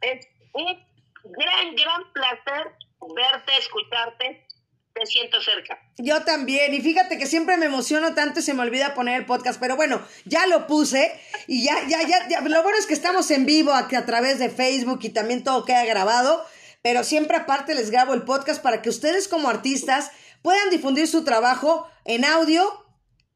Es un gran, gran placer verte, escucharte. Te siento cerca. Yo también, y fíjate que siempre me emociono tanto y se me olvida poner el podcast, pero bueno, ya lo puse y ya, ya, ya, ya. lo bueno es que estamos en vivo aquí a través de Facebook y también todo queda grabado, pero siempre aparte les grabo el podcast para que ustedes como artistas puedan difundir su trabajo en audio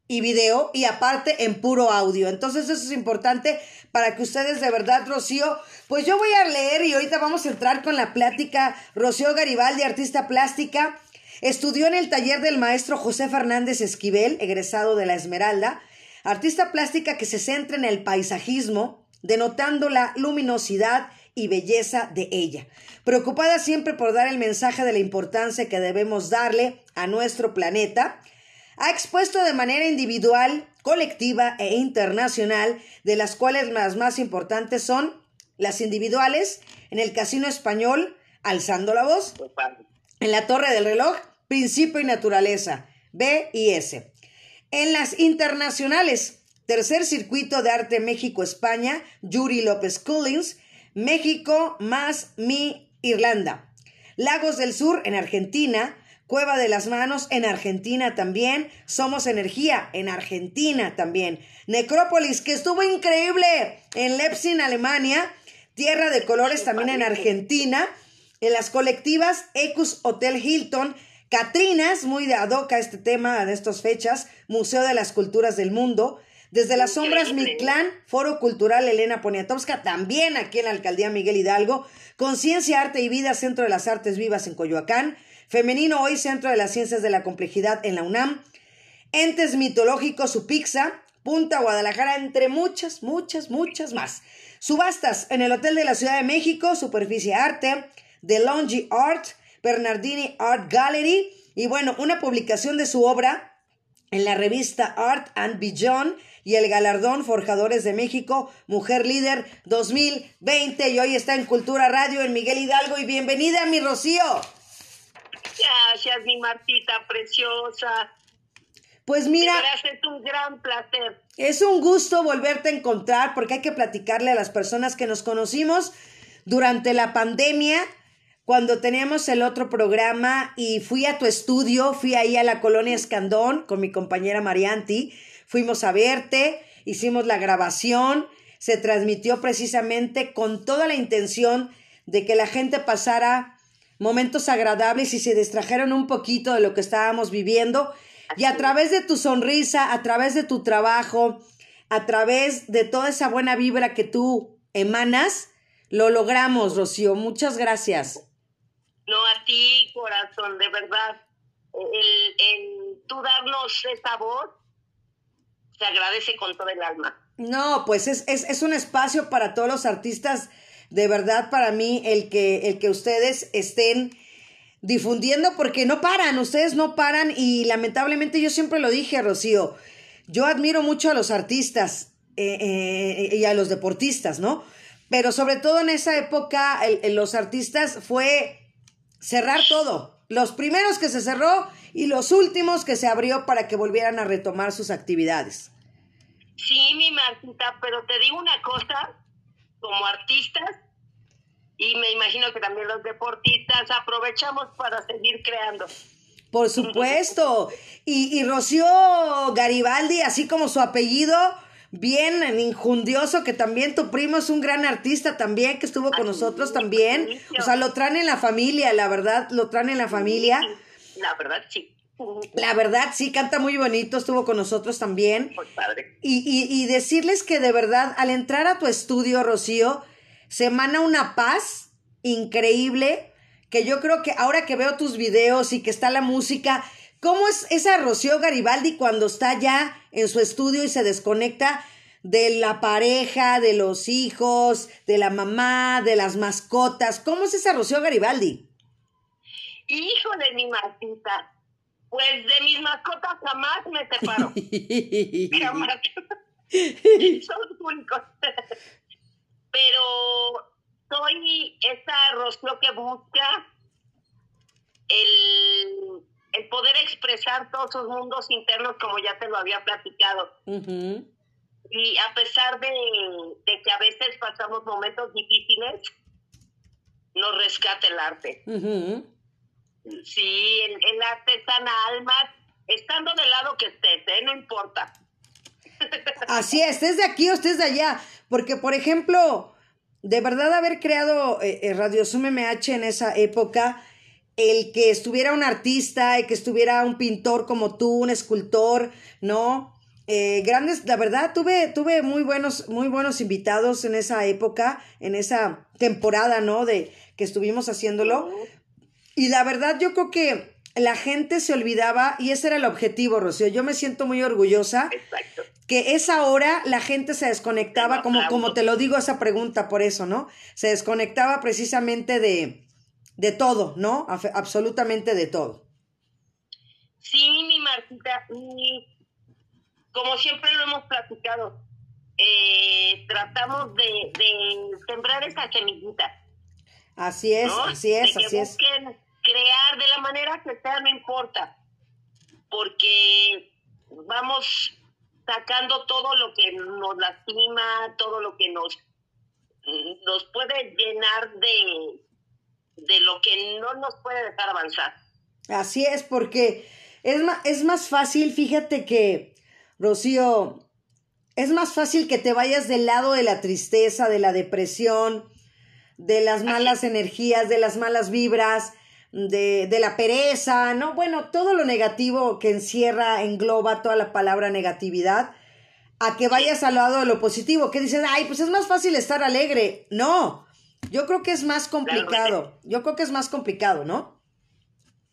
y video y aparte en puro audio. Entonces eso es importante para que ustedes de verdad, Rocío, pues yo voy a leer y ahorita vamos a entrar con la plática. Rocío Garibaldi, artista plástica, estudió en el taller del maestro José Fernández Esquivel, egresado de la Esmeralda, artista plástica que se centra en el paisajismo, denotando la luminosidad y belleza de ella, preocupada siempre por dar el mensaje de la importancia que debemos darle a nuestro planeta, ha expuesto de manera individual, colectiva e internacional, de las cuales las más importantes son las individuales en el Casino Español, Alzando la Voz, en la Torre del Reloj, Principio y Naturaleza, B y S. En las internacionales, Tercer Circuito de Arte México-España, Yuri López Collins, México más Mi Irlanda. Lagos del Sur en Argentina, Cueva de las Manos en Argentina también. Somos Energía en Argentina también. Necrópolis, que estuvo increíble en Leipzig, Alemania. Tierra de Colores también en Argentina. En las colectivas Ecus Hotel Hilton. Catrinas, muy de adoca este tema de estas fechas. Museo de las Culturas del Mundo. Desde las sombras, mi clan, Foro Cultural Elena Poniatowska, también aquí en la Alcaldía Miguel Hidalgo. Conciencia, Arte y Vida, Centro de las Artes Vivas en Coyoacán. Femenino Hoy, Centro de las Ciencias de la Complejidad en la UNAM. Entes Mitológicos, Supixa, Punta Guadalajara, entre muchas, muchas, muchas más. Subastas en el Hotel de la Ciudad de México, Superficie Arte, The Longy Art, Bernardini Art Gallery y bueno, una publicación de su obra en la revista Art and Beyond y el galardón Forjadores de México, Mujer Líder 2020 y hoy está en Cultura Radio en Miguel Hidalgo y bienvenida mi Rocío. Gracias, mi Martita preciosa. Pues mira. es un gran placer. Es un gusto volverte a encontrar porque hay que platicarle a las personas que nos conocimos durante la pandemia, cuando teníamos el otro programa y fui a tu estudio, fui ahí a la colonia Escandón con mi compañera Marianti, fuimos a verte, hicimos la grabación, se transmitió precisamente con toda la intención de que la gente pasara momentos agradables y se distrajeron un poquito de lo que estábamos viviendo. Y a través de tu sonrisa, a través de tu trabajo, a través de toda esa buena vibra que tú emanas, lo logramos, Rocío. Muchas gracias. No, a ti, corazón, de verdad. El, el tú darnos esa voz se agradece con todo el alma. No, pues es, es, es un espacio para todos los artistas de verdad para mí el que, el que ustedes estén difundiendo porque no paran, ustedes no paran y lamentablemente yo siempre lo dije, Rocío, yo admiro mucho a los artistas eh, eh, y a los deportistas, ¿no? Pero sobre todo en esa época los artistas fue cerrar todo, los primeros que se cerró y los últimos que se abrió para que volvieran a retomar sus actividades. Sí, mi Martita, pero te digo una cosa, como artistas y me imagino que también los deportistas aprovechamos para seguir creando. Por supuesto. Y, y Rocío Garibaldi, así como su apellido, bien injundioso, que también tu primo es un gran artista también, que estuvo con nosotros también. O sea, lo traen en la familia, la verdad, lo traen en la familia. La verdad, sí. La verdad, sí, canta muy bonito, estuvo con nosotros también. Muy padre. Y, y, y decirles que de verdad, al entrar a tu estudio, Rocío, se emana una paz increíble que yo creo que ahora que veo tus videos y que está la música, ¿cómo es esa Rocío Garibaldi cuando está ya en su estudio y se desconecta de la pareja, de los hijos, de la mamá, de las mascotas? ¿Cómo es esa Rocío Garibaldi? Híjole, mi Martita. Pues de mis mascotas jamás me separo. jamás. Son únicos. Pero soy esa Rocío que busca el, el, poder expresar todos sus mundos internos como ya te lo había platicado. Y a pesar de, de que a veces pasamos momentos difíciles, nos rescata el arte. Ujú. Sí, el, el arte sana almas, estando del lado que estés, ¿eh? no importa. Así es, estés de aquí o estés de allá. Porque, por ejemplo, de verdad haber creado eh, eh, Radio Zoom MH en esa época, el que estuviera un artista, el que estuviera un pintor como tú, un escultor, ¿no? Eh, grandes, la verdad, tuve, tuve muy buenos, muy buenos invitados en esa época, en esa temporada, ¿no? De que estuvimos haciéndolo. Y la verdad, yo creo que la gente se olvidaba, y ese era el objetivo, Rocío. Yo me siento muy orgullosa Exacto. que esa hora la gente se desconectaba, como, como te lo digo esa pregunta por eso, ¿no? Se desconectaba precisamente de, de todo, ¿no? Absolutamente de todo. Sí, mi Martita, y como siempre lo hemos platicado, eh, tratamos de, de sembrar esa semillita. Así es, ¿no? así es, de que así es. busquen crear de la manera que sea, no importa, porque vamos sacando todo lo que nos lastima, todo lo que nos, nos puede llenar de, de lo que no nos puede dejar avanzar. Así es, porque es más, es más fácil, fíjate que, Rocío, es más fácil que te vayas del lado de la tristeza, de la depresión, de las malas energías, de las malas vibras, de, de la pereza, ¿no? Bueno, todo lo negativo que encierra, engloba toda la palabra negatividad, a que vayas al lado de lo positivo, que dices, ay, pues es más fácil estar alegre. No, yo creo que es más complicado, yo creo que es más complicado, ¿no?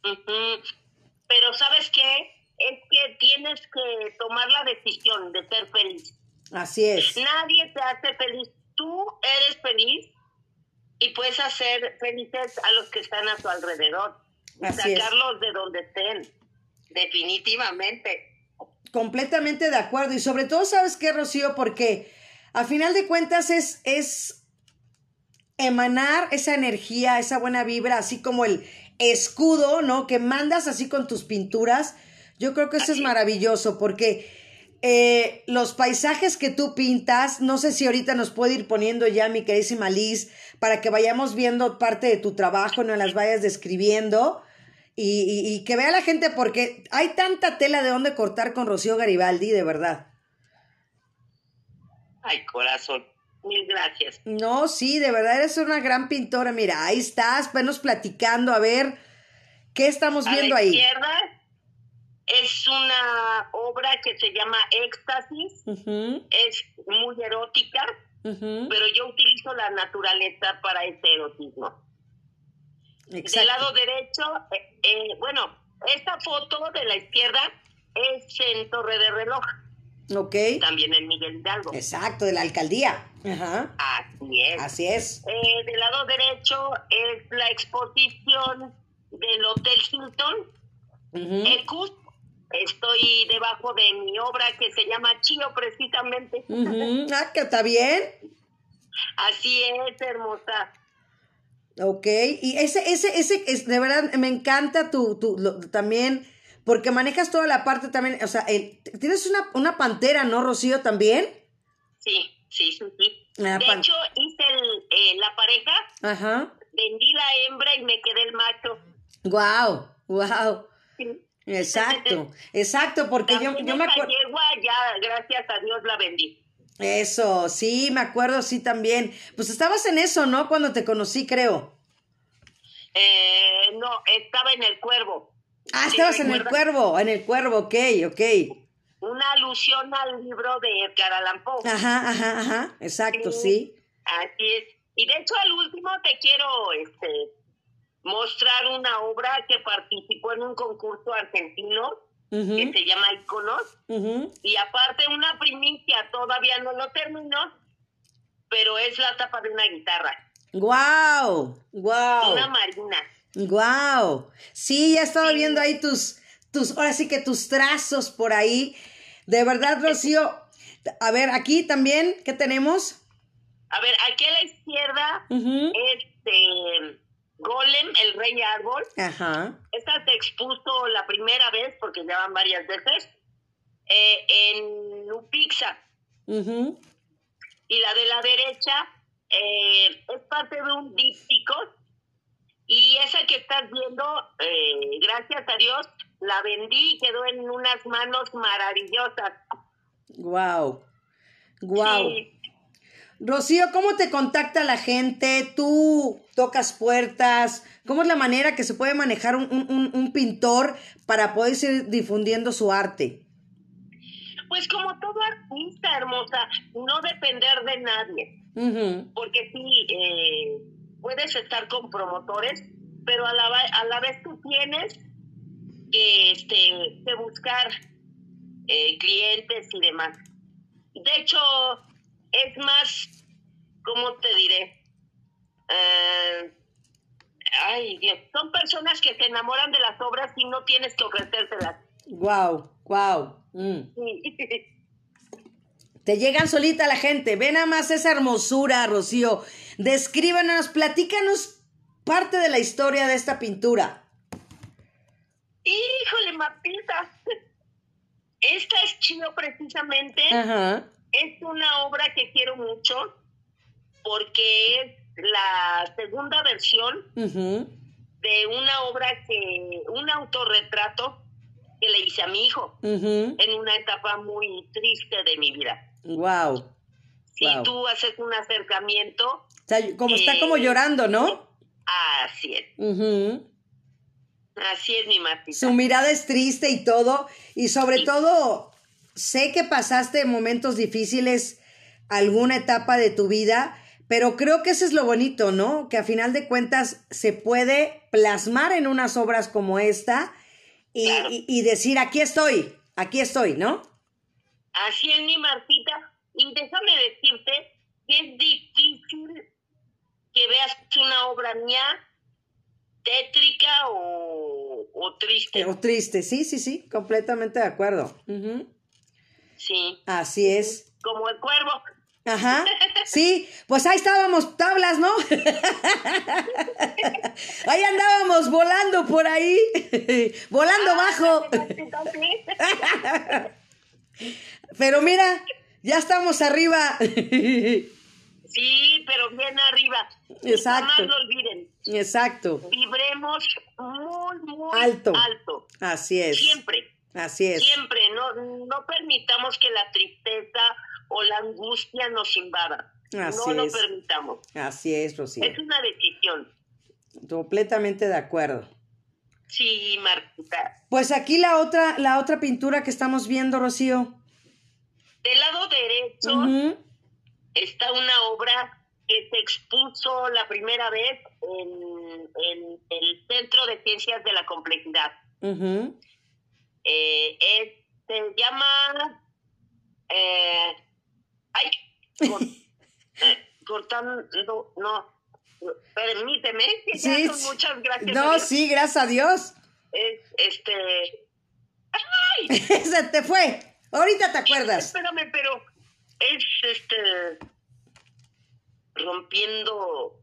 Pero ¿sabes qué? Es que tienes que tomar la decisión de ser feliz. Así es. Nadie te hace feliz. Tú eres feliz y puedes hacer felices a los que están a tu alrededor. Así es. sacarlos de donde estén. Definitivamente. Completamente de acuerdo. Y sobre todo, ¿sabes qué, Rocío? Porque a final de cuentas es, es emanar esa energía, esa buena vibra, así como el escudo, ¿no? Que mandas así con tus pinturas. Yo creo que eso es. maravilloso porque eh, los paisajes que tú pintas, no sé si ahorita nos puede ir poniendo ya mi queridísima Liz, para que vayamos viendo parte de tu trabajo, no las vayas describiendo. Y, y- y que vea la gente porque hay tanta tela de dónde cortar con Rocío Garibaldi, de verdad. Ay, corazón. Mil gracias. No, sí, de verdad eres una gran pintora. Mira, ahí estás, venos platicando, a ver qué estamos A viendo la ahí. izquierda es una obra que se llama Éxtasis. Es muy erótica. pero yo utilizo la naturaleza para ese erotismo. Del lado derecho, eh, eh, bueno, esta foto de la izquierda es en Torre de Reloj, Ok. también en Miguel Hidalgo. Exacto, de la alcaldía. Ajá. Así es. Así es. Eh, del lado derecho es la exposición del Hotel Hilton, Ujú. Ecus. Estoy debajo de mi obra que se llama Chío, precisamente. Ujú. Ah, que está bien. Así es, hermosa. Ok, y ese, ese, ese, es, de verdad, me encanta tu, tu, lo- también, porque manejas toda la parte también, o sea, el- tienes una, una pantera, ¿no, Rocío, también? Sí, sí, sí, De hecho, hice el, eh, la pareja, Ajá. vendí la hembra y me quedé el macho. Wow, wow. Sí. Exacto, exacto, porque yo, yo me acuerdo. yegua, ya, gracias a Dios, la vendí. Eso, sí, me acuerdo, sí, también. Pues estabas en eso, ¿no? Cuando te conocí, creo. Eh, no, estaba en el cuervo. Ah, ¿Sí estabas en el cuervo, en el cuervo, ok, ok. Una alusión al libro de Edgar Allan Poe. Ajá, ajá, ajá, exacto, sí. Así es. Y de hecho, al último te quiero este, mostrar una obra que participó en un concurso argentino que se llama Iconos. Y aparte una primicia, todavía no lo termino, pero es la tapa de una guitarra, Guau, guau. una marina. Wow. Sí, ya estaba Sí. viendo ahí tus, tus, ahora sí que tus trazos por ahí. De verdad, Rocío. A ver, aquí también, ¿qué tenemos? A ver, aquí a la izquierda, este Golem, el rey árbol. Ajá. Esta se expuso la primera vez, porque ya van varias veces, eh, en Upixa. Y la de la derecha eh, es parte de un díptico. Y esa que estás viendo, eh, gracias a Dios, la vendí y quedó en unas manos maravillosas. Wow. Wow. Rocío, ¿cómo te contacta la gente? ¿Tú tocas puertas? ¿Cómo es la manera que se puede manejar un, pintor para poder seguir difundiendo su arte? Pues como todo artista, hermosa, no depender de nadie. Porque sí, eh, puedes estar con promotores, pero a la, a la vez tú tienes que, este, que buscar eh, clientes y demás. De hecho, es más, ¿cómo te diré? Eh, ay, Dios, son personas que se enamoran de las obras y no tienes que ofrecérselas. Wow, wow. Mm. Te llegan solita la gente. Ven nada más esa hermosura, Rocío. Descríbanos, platícanos parte de la historia de esta pintura. Híjole, Martita. Esta es chino precisamente. Ajá es una obra que quiero mucho porque es la segunda versión de una obra que, un autorretrato que le hice a mi hijo en una etapa muy triste de mi vida. Wow. Si tú haces un acercamiento. como está como llorando, ¿no? Así es. Así es mi Martita. Su mirada es triste y todo, y sobre todo sé que pasaste momentos difíciles alguna etapa de tu vida, pero creo que eso es lo bonito, ¿no? Que a final de cuentas se puede plasmar en unas obras como esta y, decir, aquí estoy, aquí estoy, ¿no? Así es, mi Martita. Y déjame decirte que es difícil que veas una obra mía tétrica o, triste. O triste, sí, sí, sí, completamente de acuerdo. Sí. Así es. Como el cuervo. Ajá, sí, pues ahí estábamos tablas, ¿no? ahí andábamos volando por ahí, volando ah, bajo. pero mira, ya estamos arriba. sí, pero bien arriba. Exacto. No lo olviden. Exacto. Vibremos muy, muy alto. Alto. Así es. Siempre. Así es. Siempre, no, no permitamos que la tristeza o la angustia nos invada. Así no lo permitamos. Así es, Rocío. Es una decisión. Completamente de acuerdo. Sí, Martita. Pues aquí la otra, la otra pintura que estamos viendo, Rocío. Del lado derecho está una obra que se expuso la primera vez en, el Centro de Ciencias de la Complejidad. Eh, se llama... Eh, ay, eh, cortando, no, permíteme, sí, muchas gracias. No, sí, gracias a Dios. Es, este... ¡Ay! Se te fue. Ahorita te acuerdas. Espérame, pero es este rompiendo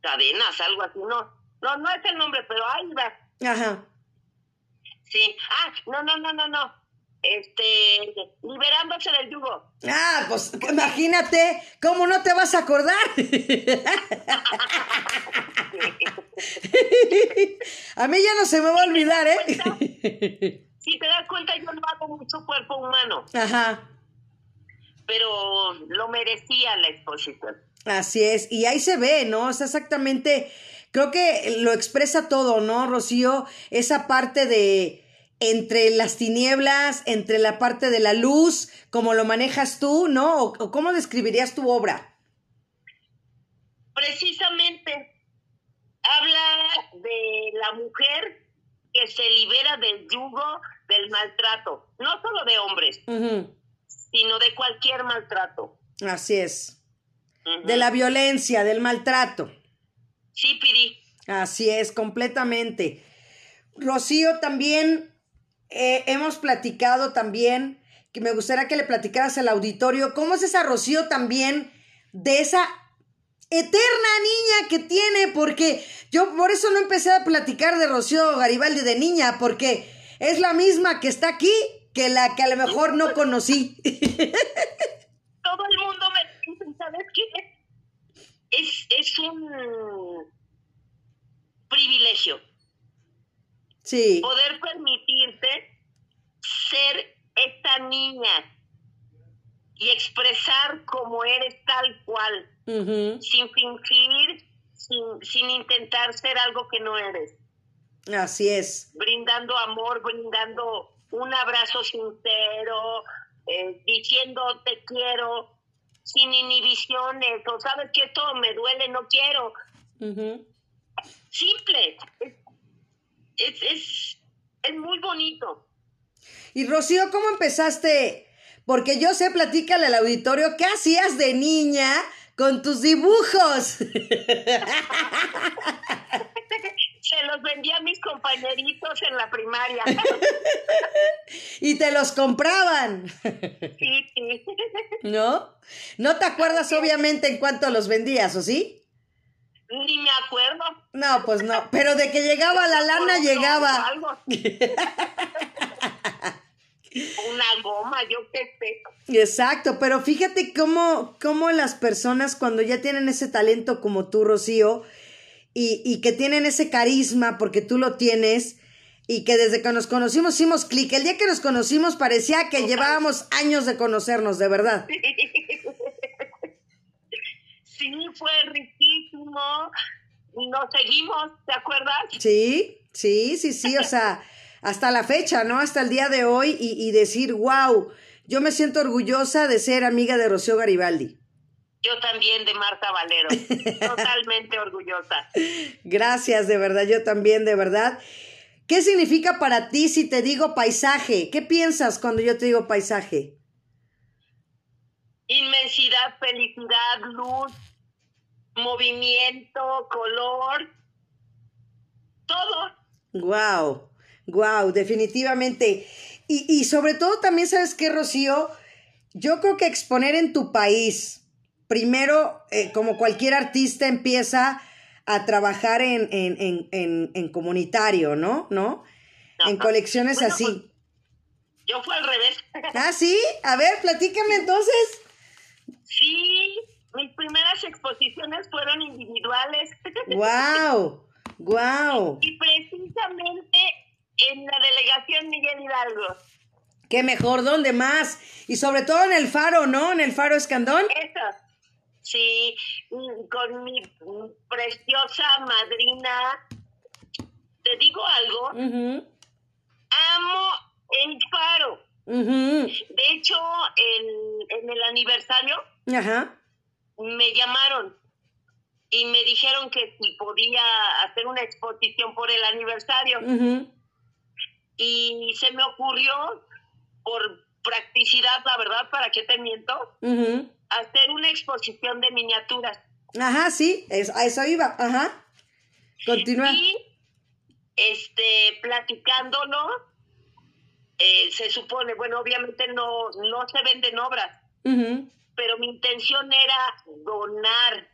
cadenas, algo así, no, no, no es el nombre, pero ahí va. Ajá. Sí. Ah, no, no, no, no, no. Este, liberándose del yugo. Ah, pues imagínate, ¿cómo no te vas a acordar? a mí ya no se me va a olvidar, ¿eh? si te das cuenta, yo no hago mucho cuerpo humano. Ajá. Pero lo merecía la exposición. Así es, y ahí se ve, ¿no? Es exactamente Creo que lo expresa todo, ¿no, Rocío? Esa parte de entre las tinieblas, entre la parte de la luz, como lo manejas tú, ¿no? ¿O, cómo describirías tu obra? Precisamente habla de la mujer que se libera del yugo del maltrato, no solo de hombres, sino de cualquier maltrato. Así es. De la violencia, del maltrato. Sí, Piri. Así es, completamente. Rocío, también eh, hemos platicado también, que me gustaría que le platicaras al auditorio, ¿cómo es esa Rocío también de esa eterna niña que tiene? Porque yo por eso no empecé a platicar de Rocío Garibaldi de niña, porque es la misma que está aquí que la que a lo mejor no conocí. todo el mundo me dice, ¿sabes qué? Es, es un privilegio Sí. poder permitirte ser esta niña y expresar como eres tal cual, sin fingir, sin, sin intentar ser algo que no eres, Así es. brindando amor, brindando un abrazo sincero, eh, diciendo te quiero, sin inhibiciones, o sabes que esto me duele, no quiero. Simple. Es, es, es, es muy bonito. Y Rocío, ¿cómo empezaste? Porque yo sé, platícale al auditorio, ¿qué hacías de niña con tus dibujos? Se los vendía a mis compañeritos en la primaria. y te los compraban, Sí, sí. ¿no? No te acuerdas obviamente en cuánto los vendías, ¿o sí? Ni me acuerdo. No, pues no, pero de que llegaba la lana, llegaba. algo. Una goma, yo qué sé. Exacto, pero fíjate cómo, cómo las personas cuando ya tienen ese talento como tú, Rocío, y, y que tienen ese carisma porque tú lo tienes, y que desde que nos conocimos hicimos clic. El día que nos conocimos parecía que llevábamos años de conocernos, de verdad. Sí, fue riquísimo. Nos seguimos, ¿te acuerdas? Sí, sí, sí, sí, o sea, hasta la fecha, ¿no? Hasta el día de hoy y, y decir, wow, yo me siento orgullosa de ser amiga de Rocío Garibaldi. Yo también de Marta Valero. Totalmente orgullosa. Gracias, de verdad, yo también, de verdad. ¿Qué significa para ti si te digo paisaje? ¿Qué piensas cuando yo te digo paisaje? Inmensidad, felicidad, luz, movimiento, color, todo. Wow, wow, definitivamente. Y, y sobre todo también, ¿sabes qué, Rocío? Yo creo que exponer en tu país, primero, eh, como cualquier artista, empieza a trabajar en, en, en, en, en comunitario, ¿no? ¿No? En colecciones Bueno, así. pues, yo fue al revés. Ah, sí, a ver, platícame entonces. Sí, mis primeras exposiciones fueron individuales. Wow, wow. y precisamente en la delegación Miguel Hidalgo. Qué mejor, ¿dónde más? Y sobre todo en el faro, ¿no? En el faro Escandón. Eso. Sí, mm, con mi mm, preciosa madrina. Te digo algo, amo el faro. ujú. De hecho, en, en el aniversario me llamaron y me dijeron que si podía hacer una exposición por el aniversario. Y se me ocurrió, por practicidad, la verdad, ¿para qué te miento? Hacer una exposición de miniaturas. Ajá, sí, es- a eso iba. Ajá. Continúa. Y este, platicándolo, eh, se supone, bueno, obviamente no, no se venden obras, pero mi intención era donar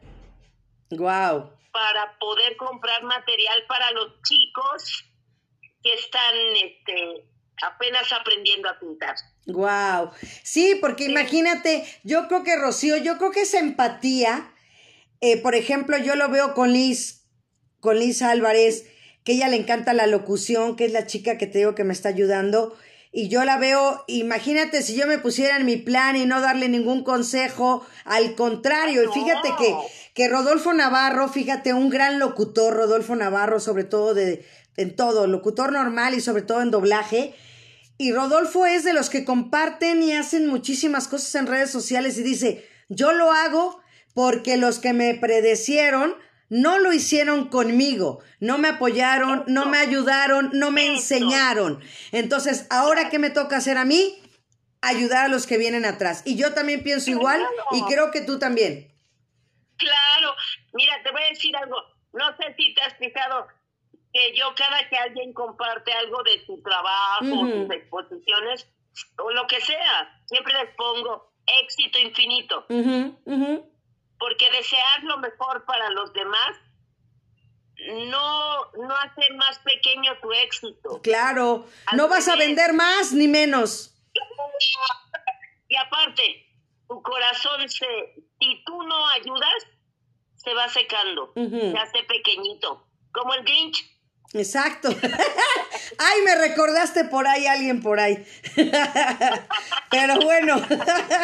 Wow. para poder comprar material para los chicos que están este, apenas aprendiendo a pintar. Wow. Sí, porque imagínate, yo creo que Rocío, yo creo que esa empatía, eh, por ejemplo, yo lo veo con Liz, con Liz Álvarez, que ella le encanta la locución, que es la chica que te digo que me está ayudando. Y yo la veo, imagínate si yo me pusiera en mi plan y no darle ningún consejo, al contrario, y fíjate que, que Rodolfo Navarro, fíjate, un gran locutor, Rodolfo Navarro, sobre todo de, en todo, locutor normal y sobre todo en doblaje, y Rodolfo es de los que comparten y hacen muchísimas cosas en redes sociales y dice, yo lo hago porque los que me predecieron no lo hicieron conmigo, no me apoyaron, no me ayudaron, no me enseñaron. Entonces, ahora qué me toca hacer a mí? Ayudar a los que vienen atrás. Y yo también pienso igual y creo que tú también. Claro, mira, te voy a decir algo. No sé si te has fijado que yo cada que alguien comparte algo de su trabajo, Ujú. sus exposiciones o lo que sea, siempre les pongo éxito infinito, Ujú, ujú. porque desear lo mejor para los demás no no hace más pequeño tu éxito. Claro, Al no vas a vender más ni menos. Y aparte, tu corazón se, si tú no ayudas, se va secando, se hace pequeñito, como el Grinch. Exacto. Ay, me recordaste por ahí alguien por ahí. Pero bueno,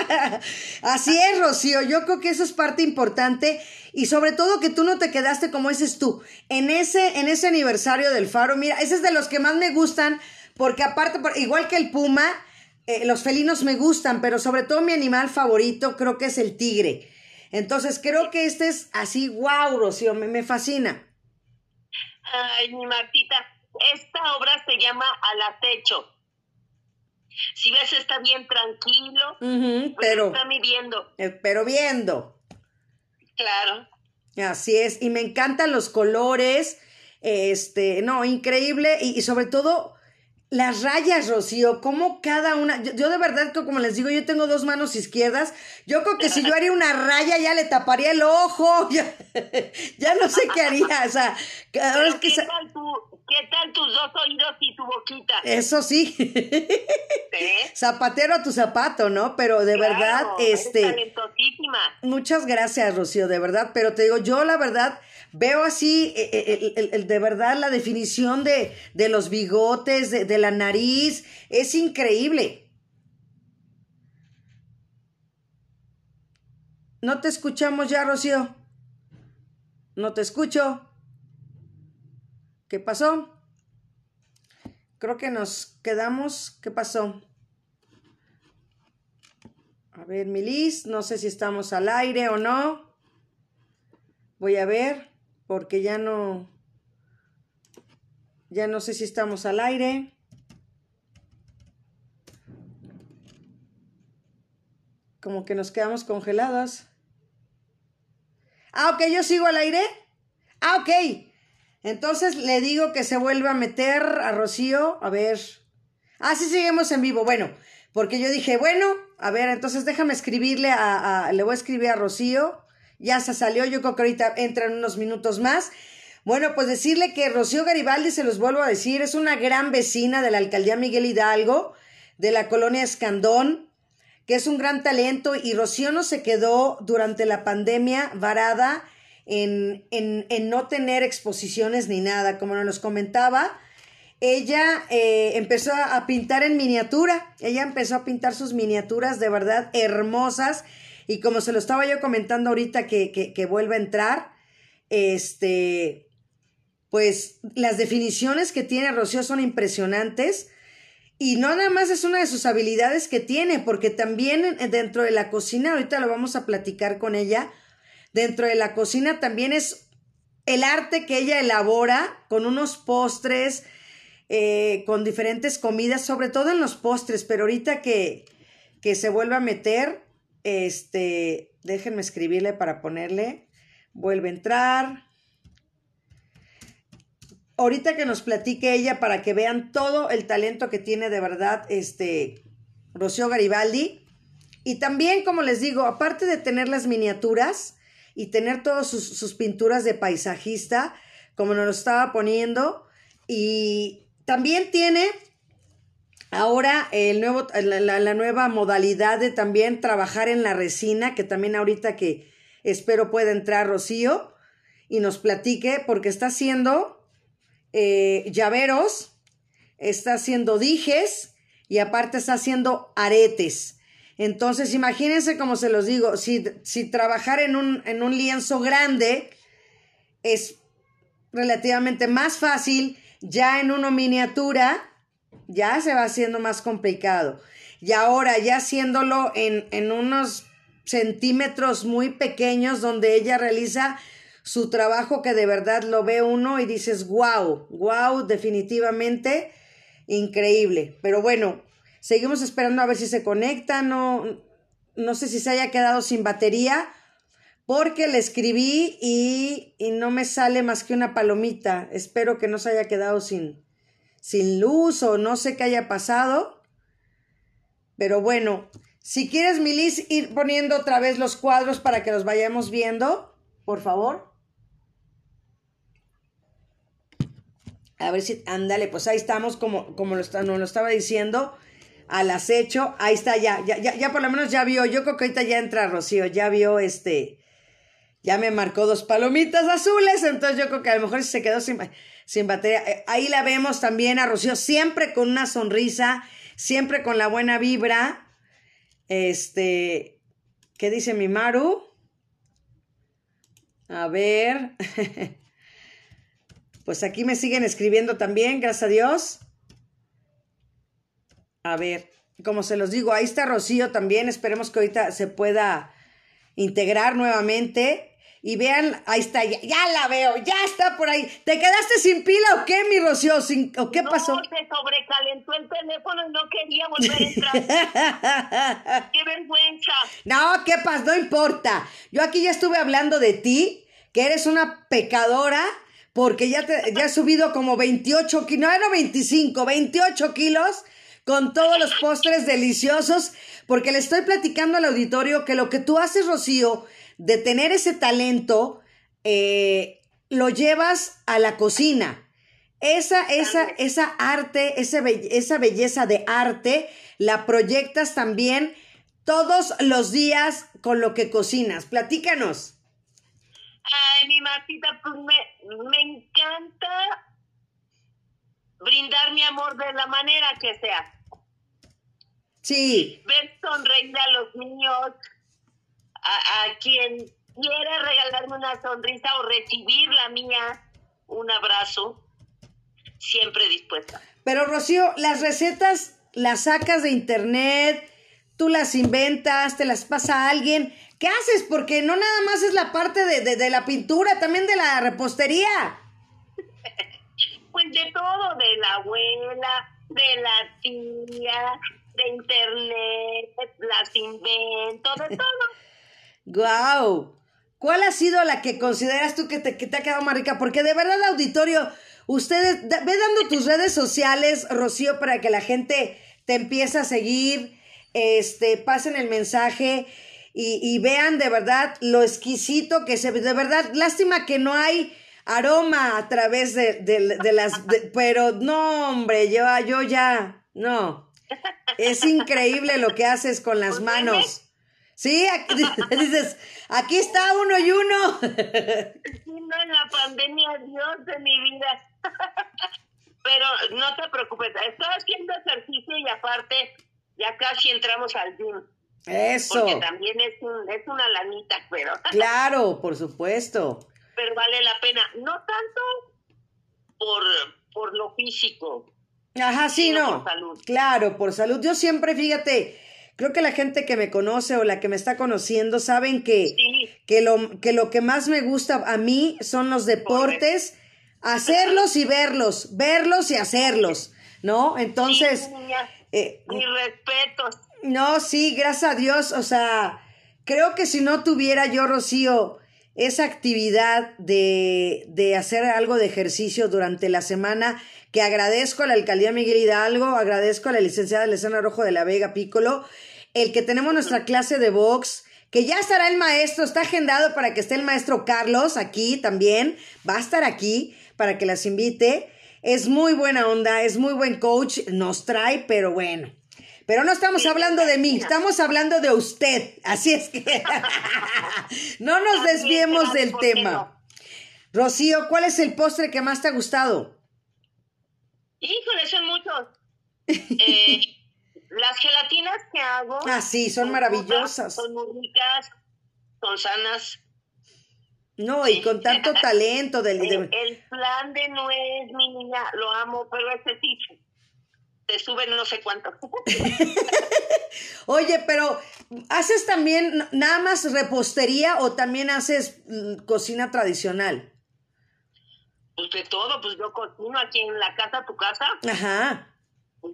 así es, Rocío. Yo creo que eso es parte importante y sobre todo que tú no te quedaste como dices tú en ese en ese aniversario del Faro. Mira, ese es de los que más me gustan porque aparte igual que el puma, eh, los felinos me gustan, pero sobre todo mi animal favorito creo que es el tigre. Entonces creo que este es así, wow, Rocío, me, me fascina. Ay, mi Martita, esta obra se llama Al acecho. Si ves, está bien tranquilo, pues pero, está midiendo. eh, pero viendo. Claro. Así es, y me encantan los colores, este, no, increíble, y, y sobre todo las rayas, Rocío, como cada una, yo, yo de verdad, que como les digo, yo tengo dos manos izquierdas, yo creo que si yo haría una raya ya le taparía el ojo, ya, ya no sé qué haría, o sea, vez Pero que ¿qué, tal tu- ¿Qué tal tus dos oídos y tu boquita? eso sí, ¿Eh? zapatero a tu zapato, ¿no? Pero de Claro, verdad, este... Muchas gracias, Rocío, de verdad, pero te digo, yo la verdad veo así, eh, eh, el, el- el- de verdad, la definición de, de los bigotes, de, de la nariz, es increíble. No te escuchamos ya, Rocío. No te escucho. ¿Qué pasó? Creo que nos quedamos. ¿Qué pasó? A ver, Milis, no sé si estamos al aire o no. Voy a ver, porque ya no. Ya no sé si estamos al aire. Como que nos quedamos congeladas. Ah, ok, yo sigo al aire. Ah, ok. Entonces le digo que se vuelva a meter a Rocío. A ver. Ah, sí, seguimos en vivo. Bueno, porque yo dije, bueno, a ver, entonces déjame escribirle a, a- le voy a escribir a Rocío. Ya se salió, yo creo que ahorita entra en unos minutos más. Bueno, pues decirle que Rocío Garibaldi, se los vuelvo a decir, es una gran vecina de la alcaldía Miguel Hidalgo, de la colonia Escandón, que es un gran talento y Rocío no se quedó durante la pandemia varada en, en, en no tener exposiciones ni nada, como nos comentaba. Ella eh, empezó a pintar en miniatura, ella empezó a pintar sus miniaturas de verdad hermosas y como se lo estaba yo comentando ahorita que, que, vuelve a entrar, este, pues las definiciones que tiene Rocío son impresionantes. Y no nada más es una de sus habilidades que tiene, porque también en- dentro de la cocina, ahorita lo vamos a platicar con ella, dentro de la cocina también es el arte que ella elabora con unos postres, eh, con diferentes comidas, sobre todo en los postres, pero ahorita que, que se vuelva a meter, este, déjenme escribirle para ponerle, vuelve a entrar, ahorita que nos platique ella para que vean todo el talento que tiene de verdad este Rocío Garibaldi. Y también, como les digo, aparte de tener las miniaturas y tener todas sus, sus pinturas de paisajista, como nos lo estaba poniendo, y también tiene ahora la, nueva modalidad de también trabajar en la resina, que también ahorita que espero pueda entrar Rocío y nos platique, porque está haciendo eh, llaveros, está haciendo dijes y aparte está haciendo aretes. Entonces, imagínense como se los digo, si, si trabajar en un, en un lienzo grande es relativamente más fácil, ya en uno miniatura ya se va haciendo más complicado. Y ahora ya haciéndolo en, en unos centímetros muy pequeños donde ella realiza su trabajo que de verdad lo ve uno y dices, wow, wow, definitivamente increíble. Pero bueno, seguimos esperando a ver si se conecta, no, no sé si se haya quedado sin batería, porque le escribí y, y no me sale más que una palomita. Espero que no se haya quedado sin, sin luz o no sé qué haya pasado. Pero bueno, si quieres, Milis, ir poniendo otra vez los cuadros para que los vayamos viendo, por favor. A ver si, ándale, pues ahí estamos como, como lo, nos lo estaba diciendo. al acecho. Ahí está, ya, ya, ya, ya por lo menos ya vio. Yo creo que ahorita ya entra Rocío, ya vio este. Ya me marcó dos palomitas azules, entonces yo creo que a lo mejor se quedó sin, sin batería. Eh, ahí la vemos también a Rocío, siempre con una sonrisa, siempre con la buena vibra. Este, ¿qué dice mi Maru? A ver. Pues aquí me siguen escribiendo también, gracias a Dios. A ver, como se los digo, ahí está Rocío también. Esperemos que ahorita se pueda integrar nuevamente. Y vean, ahí está, ya, la veo, ya está por ahí. ¿Te quedaste sin pila o qué, mi Rocío? ¿O qué pasó? No, se sobrecalentó el teléfono y no quería volver a entrar. ¡Qué vergüenza! No, ¿qué pasa? No importa. Yo aquí ya estuve hablando de ti, que eres una pecadora porque ya, te, ya has subido como 28 kilos, no, no 25, 28 kilos con todos los postres deliciosos, porque le estoy platicando al auditorio que lo que tú haces, Rocío, de tener ese talento, eh, lo llevas a la cocina. Esa, esa, esa arte, esa, esa belleza de arte, la proyectas también todos los días con lo que cocinas. Platícanos. Ay, mi Martita, pues me, me encanta brindar mi amor de la manera que sea. Sí. Ver sonreír a los niños, a, a quien quiera regalarme una sonrisa o recibir la mía, un abrazo, siempre dispuesta. Pero Rocío, las recetas las sacas de internet, tú las inventas, te las pasa a alguien. ¿Qué haces? Porque no nada más es la parte de, de, la pintura, también de la repostería. Pues de todo, de la abuela, de la tía, de internet, las invento, de todo. ¡Guau! ¿Cuál ha sido la que consideras tú que te, que te ha quedado más rica? Porque de verdad, auditorio, ustedes, ve dando tus redes sociales, Rocío, para que la gente te empiece a seguir, este, pasen el mensaje y, vean de verdad lo exquisito que se ve. De verdad, lástima que no hay aroma a través de, de, las... pero no, hombre, yo, yo ya, no. Es increíble lo que haces con las pues, manos. Sí, aquí, dices, aquí está uno y uno. No, en la pandemia, Dios de mi vida. Pero no te preocupes, estoy haciendo ejercicio y aparte ya casi entramos al gym. Eso. Porque también es, es una lanita, pero. Claro, por supuesto. Pero vale la pena. No tanto por, por lo físico. Ajá, sí, no. Por salud. Claro, por salud. Yo siempre, fíjate, creo que la gente que me conoce o la que me está conociendo saben que, que, lo, que lo que más me gusta a mí son los deportes, hacerlos y verlos, verlos y hacerlos, ¿no? Entonces. Eh, Mi respeto. No, sí, gracias a Dios. O sea, creo que si no tuviera yo, Rocío, esa actividad de, de hacer algo de ejercicio durante la semana, que agradezco a la alcaldía Miguel Hidalgo, agradezco a la licenciada Lesana Rojo de la Vega Pícolo, el que tenemos nuestra clase de box, que ya estará el maestro, está agendado para que esté el maestro Carlos aquí también, va a estar aquí para que las invite. Es muy buena onda, es muy buen coach, nos trae, pero bueno, pero no estamos hablando de mí, estamos hablando de usted. Así es que no nos desviemos del tema. Rocío, ¿cuál es el postre que más te ha gustado? Híjole, son muchos. Eh, las gelatinas que hago. Ah, sí, son, maravillosas. Son muy ricas, son sanas. No, y con tanto talento. Del, el, el, plan de nuez, mi niña, lo amo, pero ese sí te suben no sé cuánto. Oye, pero ¿haces también nada más repostería o también haces mm, cocina tradicional? Pues de todo, pues yo cocino aquí en la casa, tu casa. Ajá.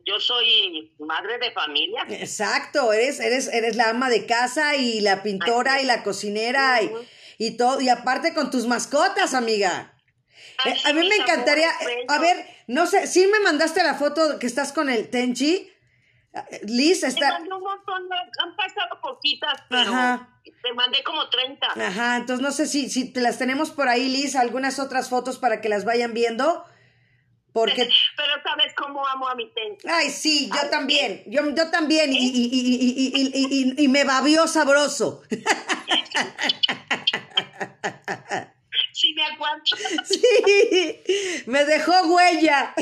Yo soy madre de familia. Exacto, eres, eres, eres la ama de casa y la pintora y la cocinera y, y todo, y aparte con tus mascotas, amiga. Eh, a mí me encantaría, eh, a ver, no sé, ¿sí me mandaste la foto que estás con el Tenchi? Liz está... Te un montón, han pasado poquitas, pero te mandé como 30. Ajá, entonces no sé si, si te las tenemos por ahí, Liz, algunas otras fotos para que las vayan viendo. Porque... Pero sabes cómo amo a mi ten. Ay, sí, yo también, yo, yo también, y, y, y, y, y me babió sabroso. Sí, me acuerdo. Sí, me dejó huella.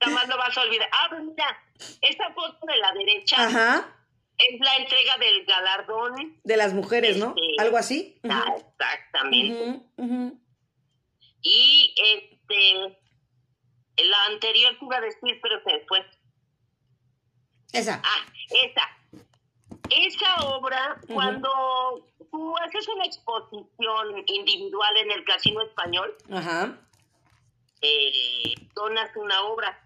Jamás lo vas a olvidar. Ah, pues mira, esta foto de la derecha Ajá, es la entrega del galardón. de las mujeres, ¿no? Este, Algo así. Ah, exactamente. Ujú, ujú. Y este, la anterior te iba a decir, pero se fue. Esa. Ah, esa. Esa obra, cuando tú haces una exposición individual en el Casino Español, Ajá, eh, donas una obra.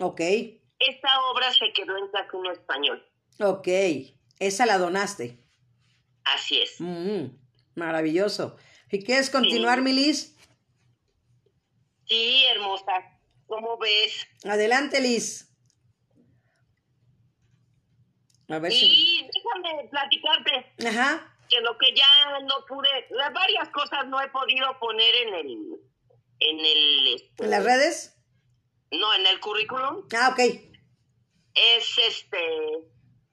ok, Esta obra se quedó en Casino Español. ok. Esa la donaste. Así es. Mm, maravilloso. ¿Y quieres continuar, Sí. Milis? Sí, hermosa. ¿Cómo ves? Adelante, Liz. A ver si... Y déjame platicarte Ajá, que lo que ya no pude, las varias cosas no he podido poner en el, en el, este, ¿en las redes? no, en el currículum, Ah, ok. es este,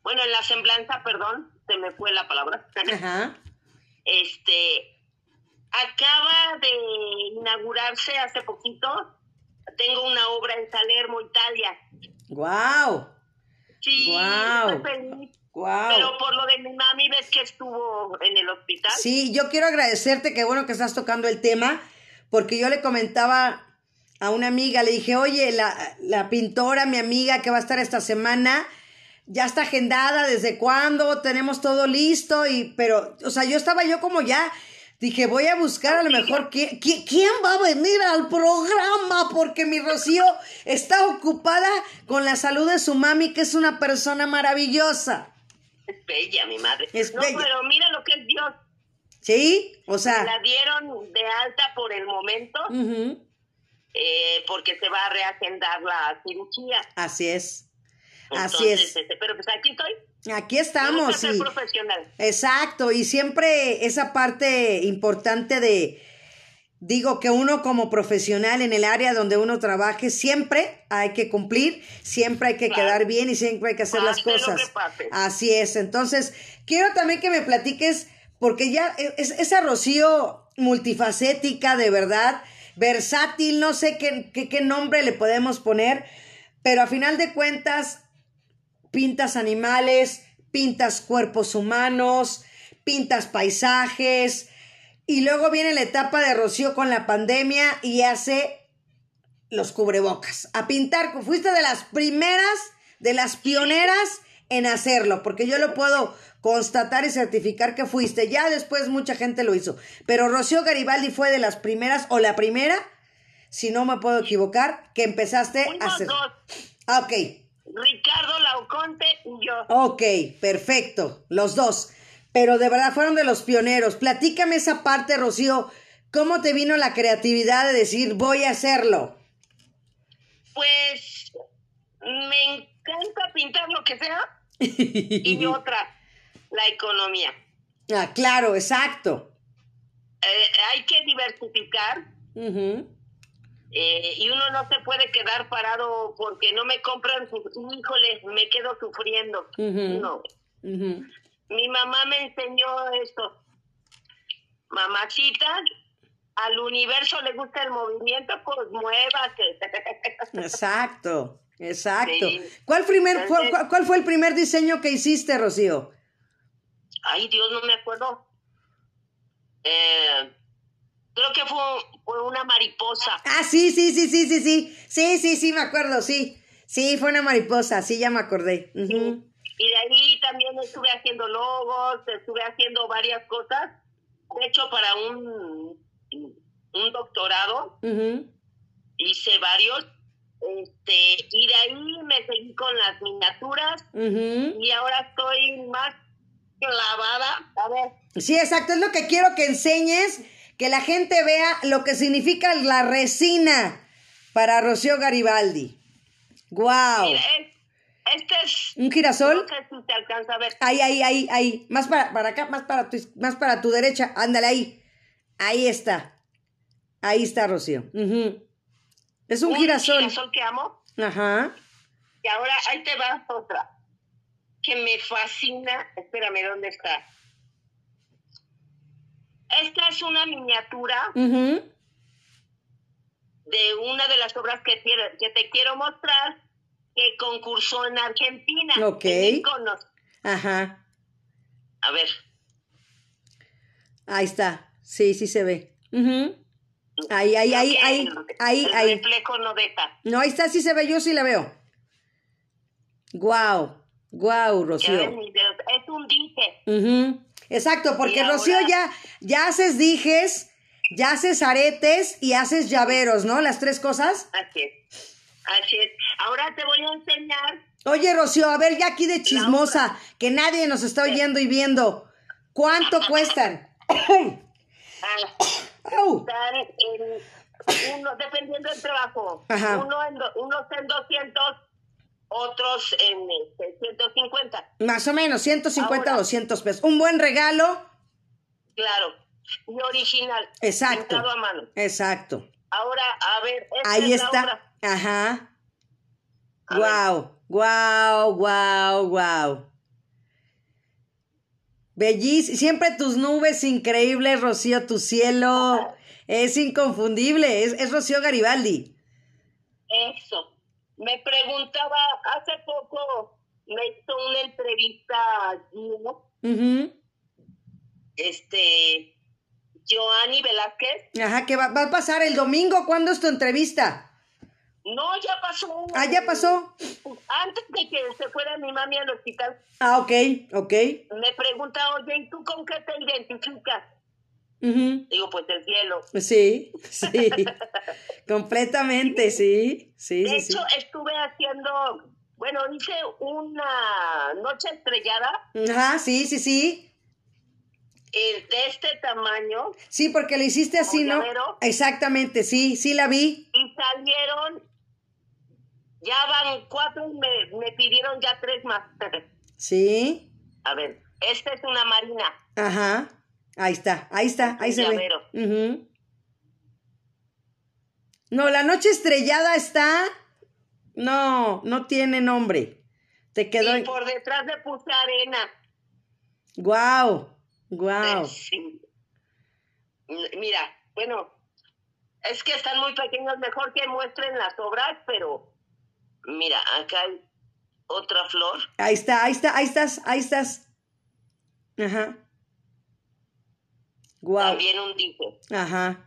bueno, en la semblanza, perdón, se me fue la palabra. Ajá. Este, acaba de inaugurarse hace poquito, tengo una obra en Salermo, Italia. Wow, Sí, Guau. estoy feliz. wow. Pero por lo de mi mami, ves que estuvo en el hospital. Sí, yo quiero agradecerte, que bueno que estás tocando el tema, porque yo le comentaba a una amiga, le dije, oye, la, la pintora, mi amiga que va a estar esta semana, ya está agendada, ¿desde cuándo? Tenemos todo listo, y, pero, o sea, yo estaba yo como ya, dije, voy a buscar a lo mejor qui- qui- quién va a venir al programa, porque mi Rocío está ocupada con la salud de su mami, que es una persona maravillosa. Es bella, mi madre. Es no, bella. pero mira lo que es Dios. ¿Sí? O sea, La dieron de alta por el momento, eh, porque se va a reagendar la cirugía. así es. Así Entonces, es. este, pero pues aquí estoy. Aquí estamos. ser y- profesional. exacto, y siempre esa parte importante de, digo que uno como profesional en el área donde uno trabaje, siempre hay que cumplir, siempre hay que Claro. quedar bien y siempre hay que hacer las Pase cosas. Así es, entonces, quiero también que me platiques, porque ya es, esa Rocío multifacética, de verdad, versátil, no sé qué, qué, qué nombre le podemos poner, pero a final de cuentas, pintas animales, pintas cuerpos humanos, pintas paisajes, y luego viene la etapa de Rocío con la pandemia y hace los cubrebocas. A pintar, fuiste de las primeras, de las pioneras en hacerlo, porque yo lo puedo constatar y certificar que fuiste. Ya después mucha gente lo hizo, pero Rocío Garibaldi fue de las primeras, o la primera, si no me puedo equivocar, que empezaste a hacer. dos, Ah, ok, Ricardo Lauconte y yo. Ok, perfecto, los dos. Pero de verdad fueron de los pioneros. Platícame esa parte, Rocío. ¿Cómo te vino la creatividad de decir voy a hacerlo? Pues me encanta pintar lo que sea. Y otra, la economía. ah, claro, exacto. Eh, hay que diversificar eh, y uno no se puede quedar parado porque no me compran sus híjole, me quedo sufriendo. No. Mi mamá me enseñó esto. Mamacita, al universo le gusta el movimiento, pues muévase. Exacto, exacto. Sí. ¿Cuál, primer, Entonces- cuál, cuál fue el primer diseño que hiciste, Rocío? Ay, Dios, no me acuerdo. Eh, creo que fue, fue una mariposa. Ah, sí, sí, sí, sí, sí, sí. Sí, sí, sí, me acuerdo, sí. Sí, fue una mariposa, sí, ya me acordé. Y de ahí también estuve haciendo logos, estuve haciendo varias cosas. De hecho, para un, un doctorado ujú. hice varios. Este, y de ahí me seguí con las miniaturas y ahora estoy más clavada. A ver, Sí, exacto, es lo que quiero que enseñes, que la gente vea lo que significa la resina para Rocío Garibaldi. ¡Guau! es- este es, ¿Un girasol? sé si se alcanza a ver. Ahí, ahí, ahí, ahí. Más para, para acá, más para, tu, más para tu derecha. Ándale ahí. Ahí está. Ahí está, Rocío. Ujú. Es un, girasol. girasol que amo. Ajá. Y ahora ahí te va otra que me fascina. Espérame, ¿dónde está? Esta es una miniatura de una de las obras que, que te quiero mostrar que concursó en Argentina. Ok. en. Ajá. A ver, Ahí está. Sí, sí se ve. Ujú. Ahí, ahí, ahí, ahí, el- ahí, el ahí. reflejo no deja. No, ahí está, sí se ve, yo sí la veo. Guau, guau, Rocío. Es un dije. Ujú. Exacto, porque ahora- Rocío ya, ya haces dijes, ya haces aretes y haces llaveros, ¿no? Las tres cosas. Así es. Así es. Ahora te voy a enseñar. Oye, Rocío, a ver, ya aquí de chismosa, que nadie nos está oyendo y viendo. ¿Cuánto cuestan? ah, uno, dependiendo del trabajo. Ajá. Uno en, unos en 200, otros en este, 150. Más o menos, 150, Ahora. 200 pesos. Un buen regalo. Claro. Y original. Exacto. A mano. Exacto. Ahora, a ver, Ahí es la está. obra. Ajá. A Guau, guau, guau, guau. Bellísimo. Siempre tus nubes increíbles, Rocío, tu cielo. Es inconfundible. Es, es Rocío Garibaldi. Eso. Me preguntaba, hace poco me hizo una entrevista Ujú. este, Joanny Velázquez. Ajá, que va, va a pasar el domingo. ¿Cuándo es tu entrevista? No, ya pasó. Ah, ya pasó. Antes de que se fuera mi mami al hospital, Ah, ok, ok. me pregunta, oye, ¿y tú con qué te identificas? Ujú. Digo, pues el cielo. Sí, sí. Completamente, sí. Sí, De sí, sí. hecho, estuve haciendo, bueno, hice una noche estrellada Ajá, sí, sí, sí. eh, de este tamaño Sí, porque le hiciste así, ¿Como ¿no? llavero? Exactamente, sí, sí la vi. y salieron, ya van cuatro y me, me pidieron ya tres más. Sí. A ver, esta es una marina. Ajá. Ahí está, ahí está, ahí se ve. No, la noche estrellada está. No, no tiene nombre. Te quedó. Y por detrás le puse arena. Guau, guau. Sí. Mira, bueno, es que están muy pequeños, mejor que muestren las obras, pero mira, acá hay otra flor. Ahí está, ahí está, ahí estás, ahí estás. Ajá. Guau. También un dije. Ajá.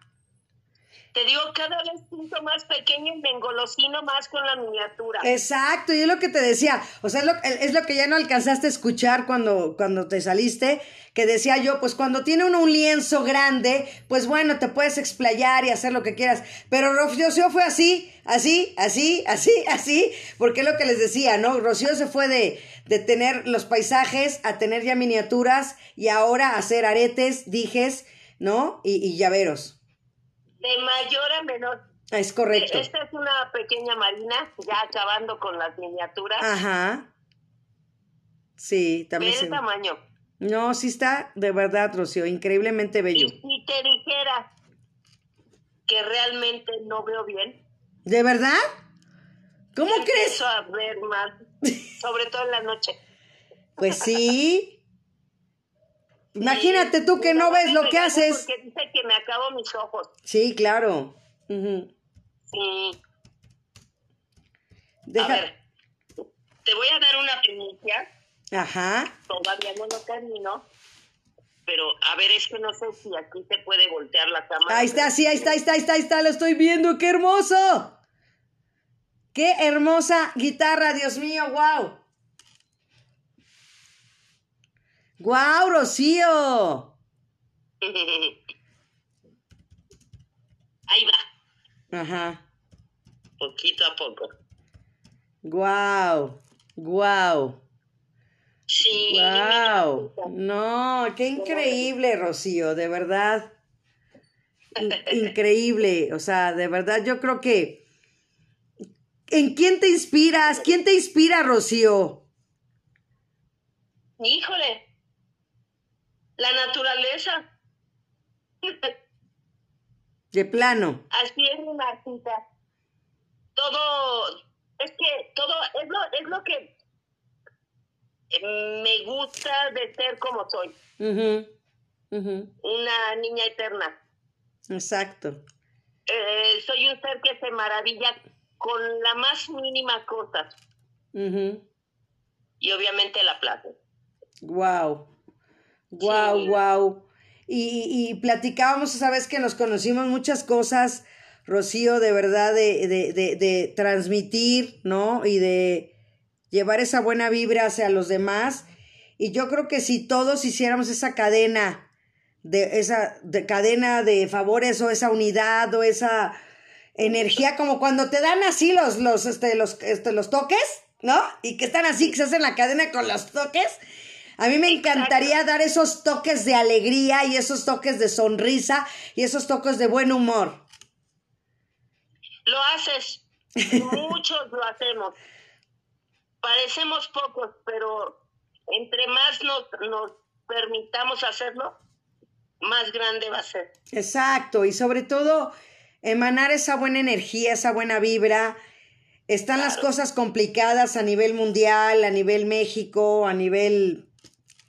Te digo, cada vez pinto más pequeño y me engolosino más con la miniatura. Exacto, y es lo que te decía, o sea, es lo, es lo que ya no alcanzaste a escuchar cuando, cuando te saliste, que decía yo, pues cuando tiene uno un lienzo grande, pues bueno, te puedes explayar y hacer lo que quieras, pero Rocío fue así, así, así, así, así, porque es lo que les decía, ¿no? Rocío se fue de, de tener los paisajes a tener ya miniaturas y ahora hacer aretes, dijes, ¿no? Y, y llaveros. De mayor a menor. Es correcto. Esta es una pequeña marina, ya acabando con las miniaturas. Ajá. Sí, Ve también se el ve. tamaño. No, sí está de verdad, Rocío, increíblemente bello. Y si te dijera que realmente no veo bien, ¿De verdad? ¿Cómo crees? a ver más, sobre todo en la noche. Pues sí. Imagínate tú que no ves lo que haces. Porque dice que me acabo mis ojos. Sí, claro. Sí. Deja- A ver, te voy a dar una primicia. Ajá. Todavía no lo termino. Pero, a ver, es que no sé si aquí se puede voltear la cámara. Ahí está, sí, ahí está, ahí está, ahí está, ahí está, lo estoy viendo, qué hermoso. Qué hermosa guitarra, Dios mío, wow. Wow, Rocío. Ahí va, Ajá. poquito a poco. Wow. Sí. Wow. No, qué increíble, Rocío, de verdad. In- increíble. O sea, de verdad, yo creo que. ¿En quién te inspiras? ¿Quién te inspira, Rocío? Híjole, la naturaleza. De plano. Así es Martita. todo, es que todo, es lo, es lo que me gusta de ser como soy. Una niña eterna. Exacto. Eh, soy un ser que se maravilla con la más mínima cosa. Y obviamente la plata. Wow. Wow, wow. Y, y, platicábamos esa vez que nos conocimos muchas cosas, Rocío, de verdad, de, de, de, de transmitir, ¿no? Y de llevar esa buena vibra hacia los demás. Y yo creo que si todos hiciéramos esa cadena, de esa de cadena de favores o esa unidad o esa energía, como cuando te dan así los, los, este, los, este, los toques, ¿no? Y que están así, que se hacen la cadena con los toques. A mí me encantaría dar esos toques de alegría y esos toques de sonrisa y esos toques de buen humor. Lo haces, muchos lo hacemos. Parecemos pocos, pero entre más nos, nos permitamos hacerlo, más grande va a ser. Exacto, y sobre todo emanar esa buena energía, esa buena vibra. Están las cosas complicadas a nivel mundial, a nivel México, a nivel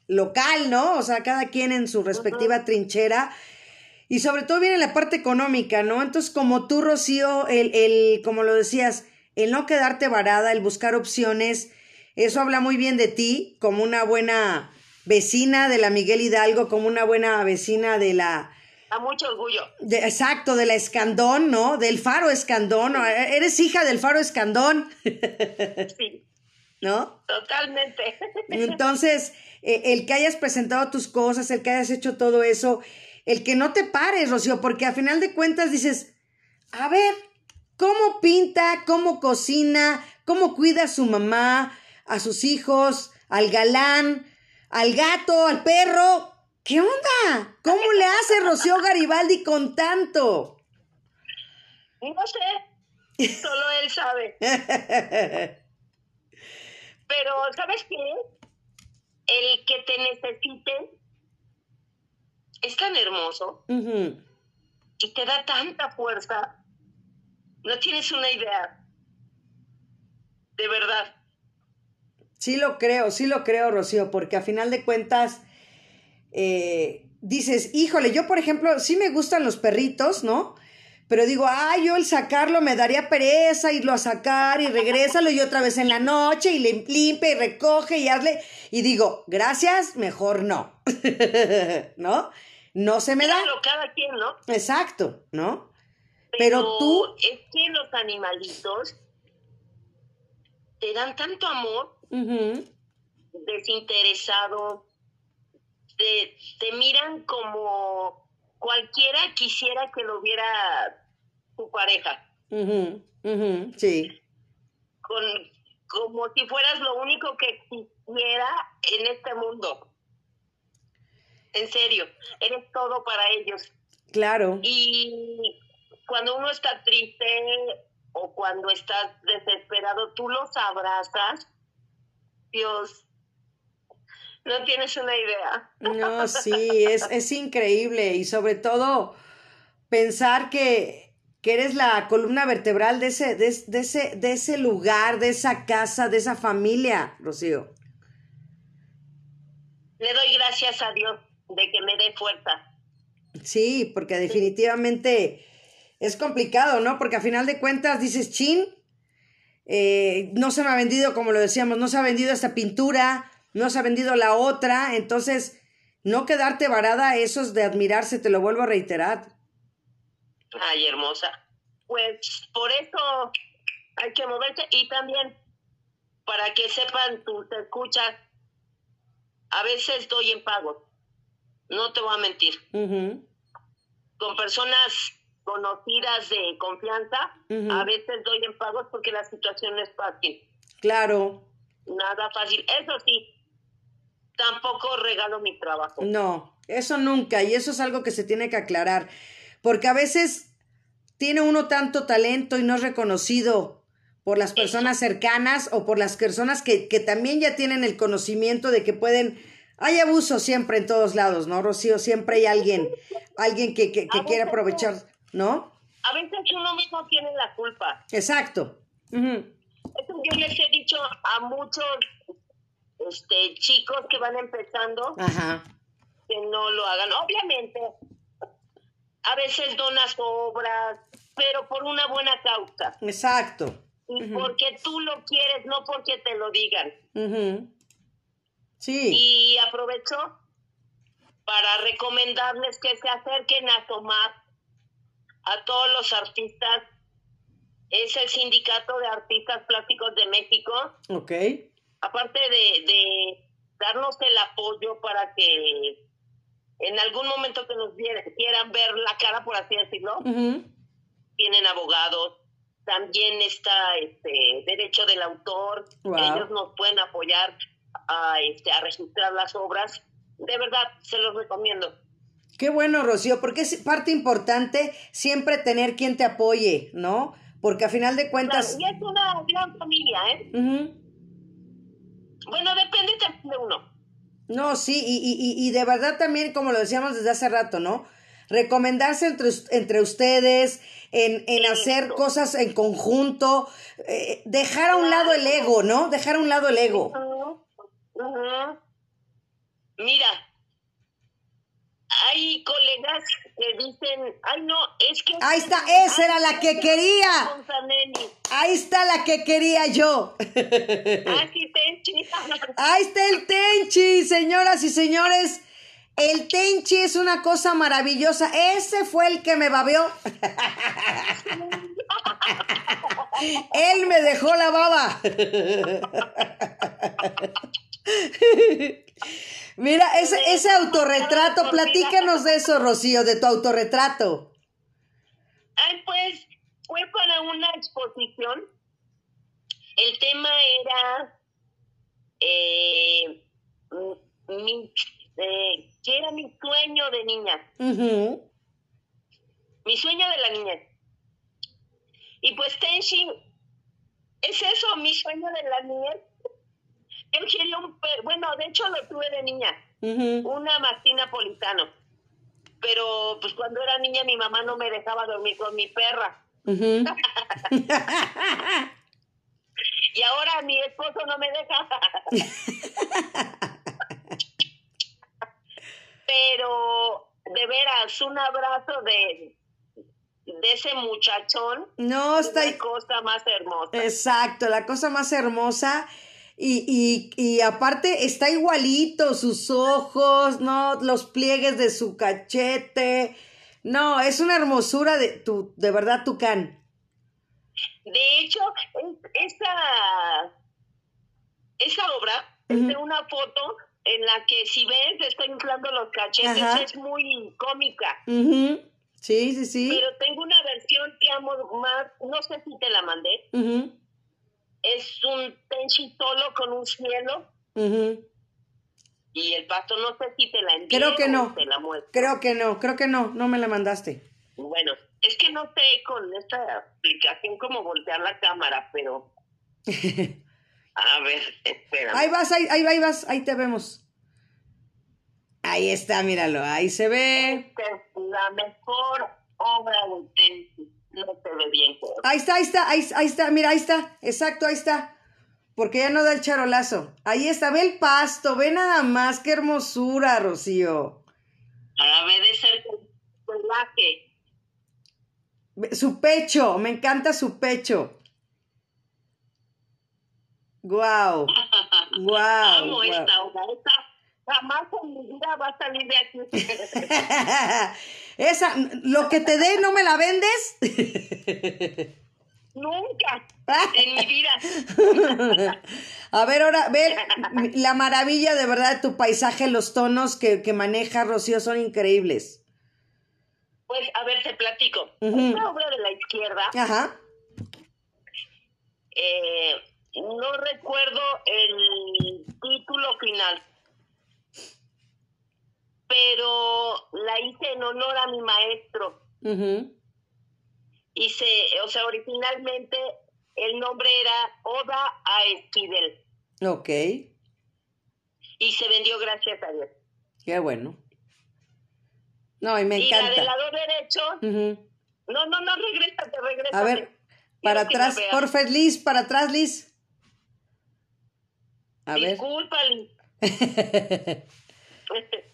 local, ¿no? O sea, cada quien en su respectiva trinchera. Y sobre todo viene la parte económica, ¿no? Entonces, como tú, Rocío, el, el, como lo decías, el no quedarte varada, el buscar opciones, eso habla muy bien de ti, como una buena vecina de la Miguel Hidalgo, como una buena vecina de la... A mucho orgullo. De, exacto, de la Escandón, ¿no? Del Faro Escandón. Eres hija del Faro Escandón. Sí. ¿No? Totalmente. Entonces, eh, el que hayas presentado tus cosas, el que hayas hecho todo eso, el que no te pares, Rocío, porque a final de cuentas dices, a ver, ¿cómo pinta, cómo cocina, cómo cuida a su mamá, a sus hijos, al galán? al gato, al perro. ¿Qué onda? ¿Cómo le hace Rocío Garibaldi con tanto? No sé, solo él sabe. Pero, ¿sabes qué? El que te necesite es tan hermoso y te da tanta fuerza. No tienes una idea. De verdad. Sí lo creo, sí lo creo, Rocío, porque a final de cuentas eh, dices, híjole, yo por ejemplo, sí me gustan los perritos, ¿no? Pero digo, ay, yo el sacarlo me daría pereza, irlo a sacar y regrésalo y otra vez en la noche y le limpia y recoge y hazle. Y digo, gracias, mejor no. ¿No? No se me da. Claro, cada quien, ¿no? Exacto, ¿no? Pero, Pero tú. Es que los animalitos te dan tanto amor desinteresado, te, miran como cualquiera quisiera que lo viera tu pareja. Sí. Con, como si fueras lo único que existiera en este mundo. En serio, eres todo para ellos. Claro. Y cuando uno está triste o cuando estás desesperado, tú los abrazas Dios, no tienes una idea. No, sí, es, es increíble y sobre todo pensar que, que eres la columna vertebral de ese, de, ese, de ese lugar, de esa casa, de esa familia, Rocío. Le doy gracias a Dios de que me dé fuerza. Sí, porque definitivamente es complicado, ¿no? Porque a final de cuentas dices, chin, eh, no se me ha vendido, como lo decíamos, no se ha vendido esta pintura, no se ha vendido la otra, entonces no quedarte varada, eso es de admirarse, te lo vuelvo a reiterar. Ay, hermosa. Pues por eso hay que moverse y también para que sepan tus escuchas, a veces doy en pago, no te voy a mentir. Con personas conocidas de confianza, a veces doy en pagos porque la situación no es fácil. Claro. Nada fácil. Eso sí, tampoco regalo mi trabajo. No, eso nunca, y eso es algo que se tiene que aclarar, porque a veces tiene uno tanto talento y no es reconocido por las personas cercanas o por las personas que, que también ya tienen el conocimiento de que pueden hay abuso siempre en todos lados, ¿no, Rocío? Siempre hay alguien, alguien que, que, que quiere aprovechar ¿no? a veces uno mismo tiene la culpa. Exacto. Eso yo les he dicho a muchos este, chicos que van empezando Ajá. que no lo hagan. Obviamente, a veces donas obras, pero por una buena causa. Exacto. Y porque tú lo quieres, no porque te lo digan. Ujú. Sí. Y aprovecho para recomendarles que se acerquen a tomar a todos los artistas. Es el Sindicato de Artistas Plásticos de México. Ok. Aparte de, de darnos el apoyo para que en algún momento que nos quieran ver la cara, por así decirlo, tienen abogados. También está este derecho del autor. Wow. Ellos nos pueden apoyar a, este, a registrar las obras. De verdad, se los recomiendo. Qué bueno, Rocío, porque es parte importante siempre tener quien te apoye, ¿no? Porque a final de Claro, cuentas... y es una gran familia, ¿eh? Bueno, depende también de uno. No, sí, y, y, y- de verdad también, como lo decíamos desde hace rato, ¿no? Recomendarse entre, entre ustedes, en, en hacer cosas en conjunto, eh, dejar a un lado el ego, ¿no? Dejar a un lado el ego. Mira, hay colegas que dicen, ay no, es que... Ahí está, esa era la que quería. Ahí está la que quería yo. Ah, sí, Tenchi. Ahí está el Tenchi, señoras y señores. El Tenchi es una cosa maravillosa. Ese fue el que me babeó. Él me dejó la baba. Mira, ese, ese autorretrato, platícanos de eso, Rocío, de tu autorretrato. Ay, pues fue para una exposición. El tema era eh, mi, eh, que era mi sueño de niña, mi sueño de la niñez. Y pues Tenshi, es eso, mi sueño de la niñez. Yo quería un pe- bueno, de hecho lo tuve de niña, una mastín napolitano. Pero pues cuando era niña mi mamá no me dejaba dormir con mi perra. Y ahora mi esposo no me deja. Pero de veras, un abrazo de, de ese muchachón. No, está ahí. cosa más hermosa. Exacto, la cosa más hermosa. Y, y, y aparte está igualito, sus ojos, ¿no? Los pliegues de su cachete. No, es una hermosura de tu, de verdad, Tucán. De hecho, es- esa, esa obra es de una foto en la que si ves, está inflando los cachetes, Ajá. es muy cómica. Sí, sí, sí. Pero tengo una versión que amo más, no sé si te la mandé. Ujú, Es un tenchi solo con un cielo ujú. y el pasto no sé si te la envié Creo que o no. te la. Creo que no, creo que no, no me la mandaste. Bueno, es que no sé con esta aplicación cómo voltear la cámara, pero a ver, espera. Ahí vas, ahí, ahí, ahí vas, ahí te vemos. Ahí está, míralo, ahí se ve. Esta es la mejor obra de tenchi. No se ve bien. Ahí está, ahí está, ahí, ahí está, mira, ahí está, exacto, ahí está. Porque ya no da el charolazo. Ahí está, ve el pasto, ve nada más, qué hermosura, Rocío. A ver de ser pelaje. Su pecho, me encanta su pecho. Guau, guau. Amo guau. esta. Esta jamás en mi vida va a salir de aquí. Esa, lo que te dé, ¿no me la vendes? Nunca en mi vida. A ver, ahora, ve la maravilla de verdad de tu paisaje, los tonos que, que maneja Rocío son increíbles. Pues, a ver, te platico. Esta obra de la izquierda, Ajá. eh, no recuerdo el título final, pero la hice en honor a mi maestro. Hice, o sea, originalmente el nombre era Oda a Esquivel Ok, y se vendió gracias a Dios. qué bueno. No, y me y la del encanta. lado derecho, no, no, no, regresa regrésate. A ver, Quiero para que me atrás, porfa, Liz, para atrás, Liz. A ver, Disculpa, Liz.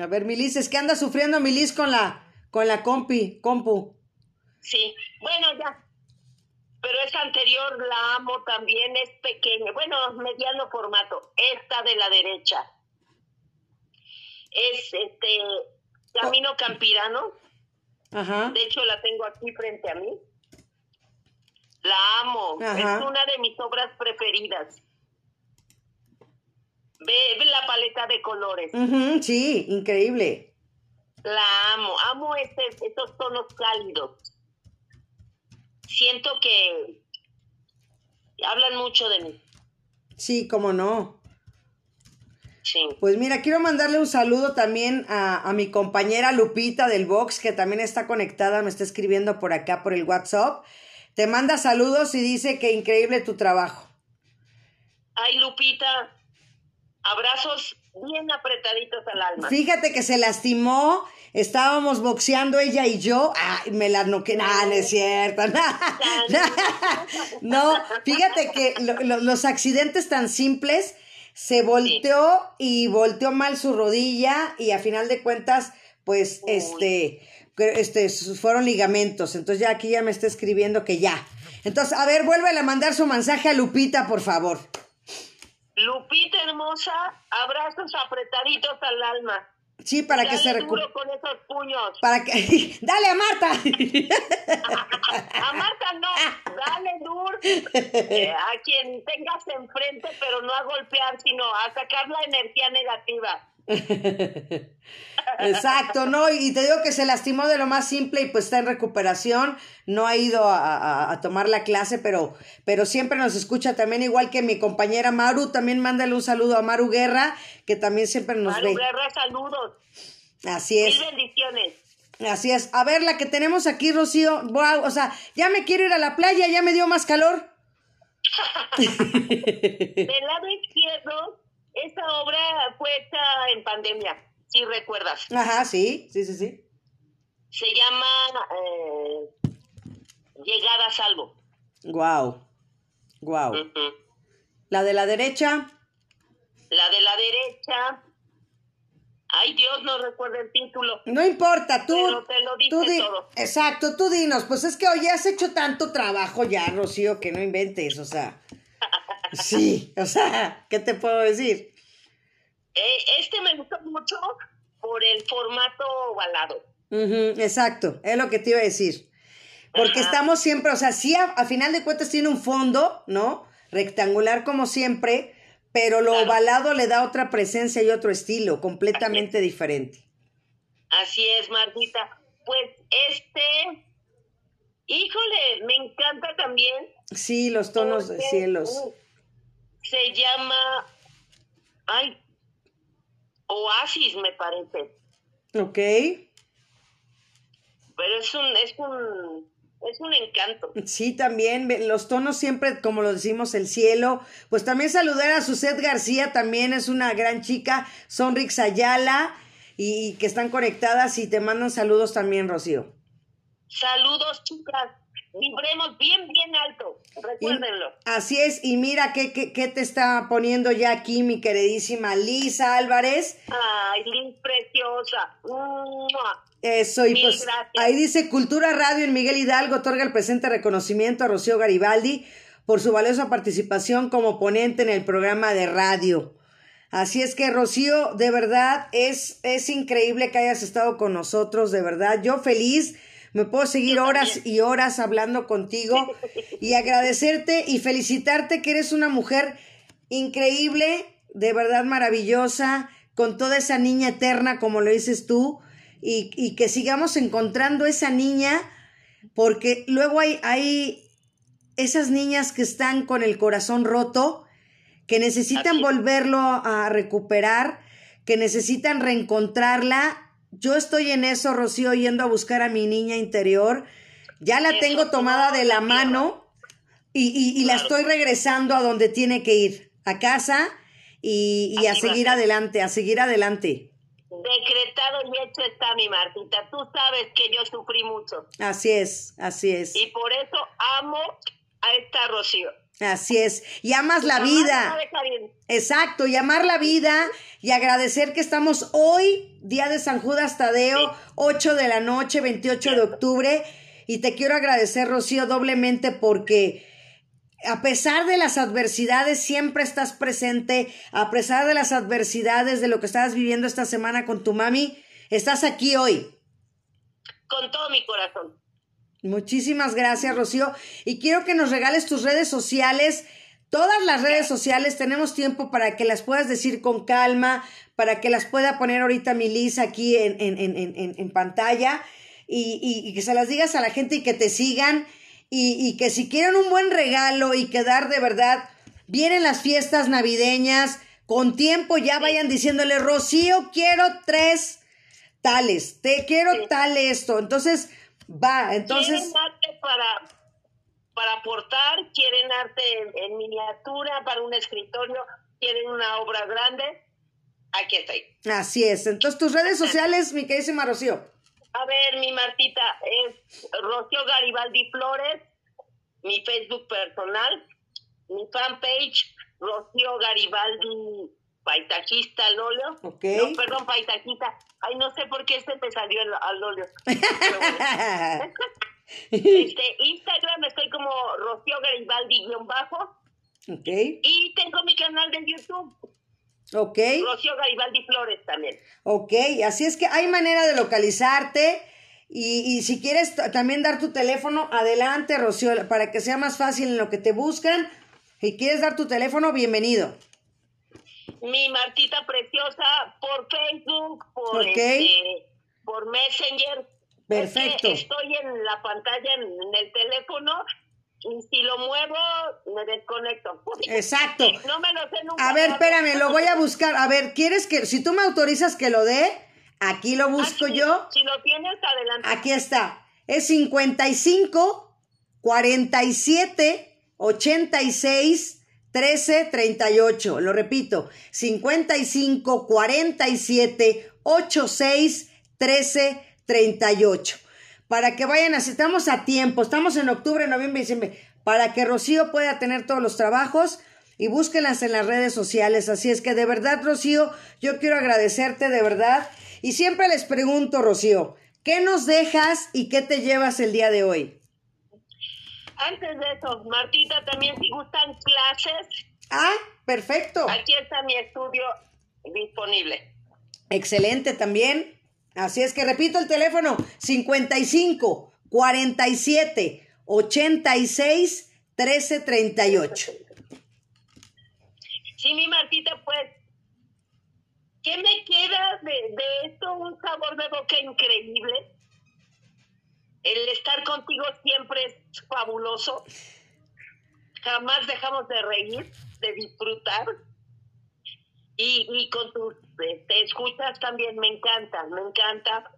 a ver, mi Liz, es que anda sufriendo mi Liz con la, con la compi, compu. Sí, bueno, ya. Pero esa anterior la amo también, es pequeña, bueno, mediano formato. Esta de la derecha. Es este Camino Campirano. Ajá. De hecho, la tengo aquí frente a mí. La amo. Ajá. Es una de mis obras preferidas. Ve, ve la paleta de colores. Sí, increíble. La amo, amo ese- esos tonos cálidos. Siento que hablan mucho de mí. Sí, cómo no. Sí. Pues mira, quiero mandarle un saludo también a, a mi compañera Lupita del Box, que también está conectada, me está escribiendo por acá por el WhatsApp. Te manda saludos y dice que increíble tu trabajo. Ay, Lupita, abrazos bien apretaditos al alma. Fíjate que se lastimó, estábamos boxeando ella y yo. Ay, me la noqué. No, no es cierto. No, fíjate que lo- lo- los accidentes tan simples se volteó y volteó mal su rodilla y a final de cuentas, pues, Uy. este, este, fueron ligamentos. Entonces ya aquí ya me está escribiendo que ya. Entonces, a ver, vuélvele a mandar su mensaje a Lupita, por favor. Lupita hermosa, abrazos apretaditos al alma. Sí, para que Dale se duro recupere. con esos puños. Para que. ¡Dale a Marta! A Marta no, dale duro eh, a quien tengas enfrente, pero no a golpear, sino a sacar la energía negativa. Exacto, ¿no? Y te digo que se lastimó de lo más simple y pues está en recuperación. No ha ido a, a- a tomar la clase, pero, pero siempre nos escucha también, igual que mi compañera Maru. También mándale un saludo a Maru Guerra, que también siempre nos Maru ve. Guerra, saludos. Así es, Mil bendiciones. así es. A ver, la que tenemos aquí, Rocío. Wow, o sea, ya me quiero ir a la playa, ya me dio más calor. Del lado izquierdo, esta obra fue hecha en pandemia, si recuerdas. Ajá, sí, sí, sí, sí. Se llama eh, Llegada a Salvo. Wow, wow. La de la derecha, La de la derecha, ay Dios, no recuerdo el título. No importa, tú. Pero te lo dice tú di- todo. Exacto, tú dinos. Pues es que oye, has hecho tanto trabajo ya, Rocío, que no inventes, o sea. Sí, o sea, ¿qué te puedo decir? Eh, este me gustó mucho por el formato ovalado. Exacto, es lo que te iba a decir. Porque Ajá. estamos siempre, o sea, sí, a, a final de cuentas tiene un fondo, ¿no? Rectangular como siempre, pero lo Claro. ovalado le da otra presencia y otro estilo, completamente diferente. Así es, Martita. Pues este, híjole, me encanta también. Sí, los tonos de cielos. uh, Se llama, ay, Oasis me parece. Ok. Pero es un, es un, es un encanto. Sí, también los tonos siempre, como lo decimos, el cielo. Pues también saludar a Suset García, también es una gran chica, Sonrix Ayala, y, y que están conectadas y te mandan saludos también, Rocío. Saludos, chicas. Vibremos bien, bien alto. Y- Recuérdenlo. así es, y mira qué, qué, qué te está poniendo ya aquí mi queridísima Lisa Álvarez. Ay, Liz preciosa. ¡Mua! Eso, y Mil pues gracias. ahí dice Cultura Radio en Miguel Hidalgo otorga el presente reconocimiento a Rocío Garibaldi por su valiosa participación como ponente en el programa de radio. Así es que Rocío, de verdad, es, es increíble que hayas estado con nosotros, de verdad. Yo feliz, me puedo seguir Yo horas también. y horas hablando contigo y agradecerte y felicitarte que eres una mujer increíble, de verdad maravillosa, con toda esa niña eterna, como lo dices tú, y, y que sigamos encontrando esa niña, porque luego hay, hay esas niñas que están con el corazón roto, que necesitan volverlo a recuperar, que necesitan reencontrarla. Yo estoy en eso, Rocío, yendo a buscar a mi niña interior. Ya la Eso, tengo tomada de la mano y, y- y la estoy regresando a donde tiene que ir, a casa y, y a seguir adelante, a seguir adelante. Decretado y hecho está mi Martita. Tú sabes que yo sufrí mucho. Así es, así es. Y por eso amo a esta Rocío. Así es. Y amas la vida. Exacto, y amar la vida y agradecer que estamos hoy, día de San Judas Tadeo, 8 de la noche, 28 de octubre. Y te quiero agradecer, Rocío, doblemente porque a pesar de las adversidades, siempre estás presente, a pesar de las adversidades de lo que estabas viviendo esta semana con tu mami, estás aquí hoy. Con todo mi corazón. Muchísimas gracias, Rocío. Y quiero que nos regales tus redes sociales. Todas las redes sociales tenemos tiempo para que las puedas decir con calma, para que las pueda poner ahorita mi Liz aquí en, en, en, en pantalla y, y que se las digas a la gente y que te sigan y, que si quieren un buen regalo y quedar de verdad, vienen las fiestas navideñas, con tiempo ya vayan diciéndole, Rocío, quiero tres tales, te quiero tal esto. Entonces, va, entonces... Quieren arte para, para aportar, quieren arte en, miniatura, para un escritorio, quieren una obra grande, aquí estoy. Así es. Entonces, tus redes sociales, mi queridísima Rocío. A ver, mi Martita, es Rocío Garibaldi Flores, mi Facebook personal, mi fanpage, Rocío Garibaldi Paitajista Lolio. Okay. No, perdón, Paitajista. Ay, no sé por qué este me salió al Lolio. este, Instagram estoy como Rocío Garibaldi-bajo. Ok. Y tengo mi canal de YouTube. Ok. Rocío Garibaldi Flores también. Ok, así es que hay manera de localizarte. Y, y si quieres también dar tu teléfono, adelante, Rocío, para que sea más fácil en lo que te buscan. Si quieres dar tu teléfono, bienvenido. Mi Martita Preciosa por Facebook, por, este, por Messenger. Perfecto. estoy en la pantalla, en el teléfono, y si lo muevo, me desconecto. Exacto. No me lo sé nunca. A ver, espérame, lo voy a buscar. A ver, ¿quieres que, si tú me autorizas que lo dé, aquí lo busco yo? Si lo tienes, adelante. Aquí está. Es 55 47 86 13 38. Lo repito, 55 47 86 13 38 para que vayan así, estamos a tiempo, estamos en octubre, noviembre, diciembre, para que Rocío pueda tener todos los trabajos y búsquenlas en las redes sociales. Así es que de verdad, Rocío, yo quiero agradecerte de verdad. Y siempre les pregunto, Rocío, ¿qué nos dejas y qué te llevas el día de hoy? Antes de eso, Martita, también si gustan clases. Ah, perfecto. Aquí está mi estudio disponible. Excelente también. Así es que repito el teléfono 55 47 86 13 38. Sí, mi Martita, pues, ¿qué me queda de, de esto? Un sabor de boca increíble. El estar contigo siempre es fabuloso. Jamás dejamos de reír, de disfrutar. Y, y con tus te escuchas también, me encanta, me encanta.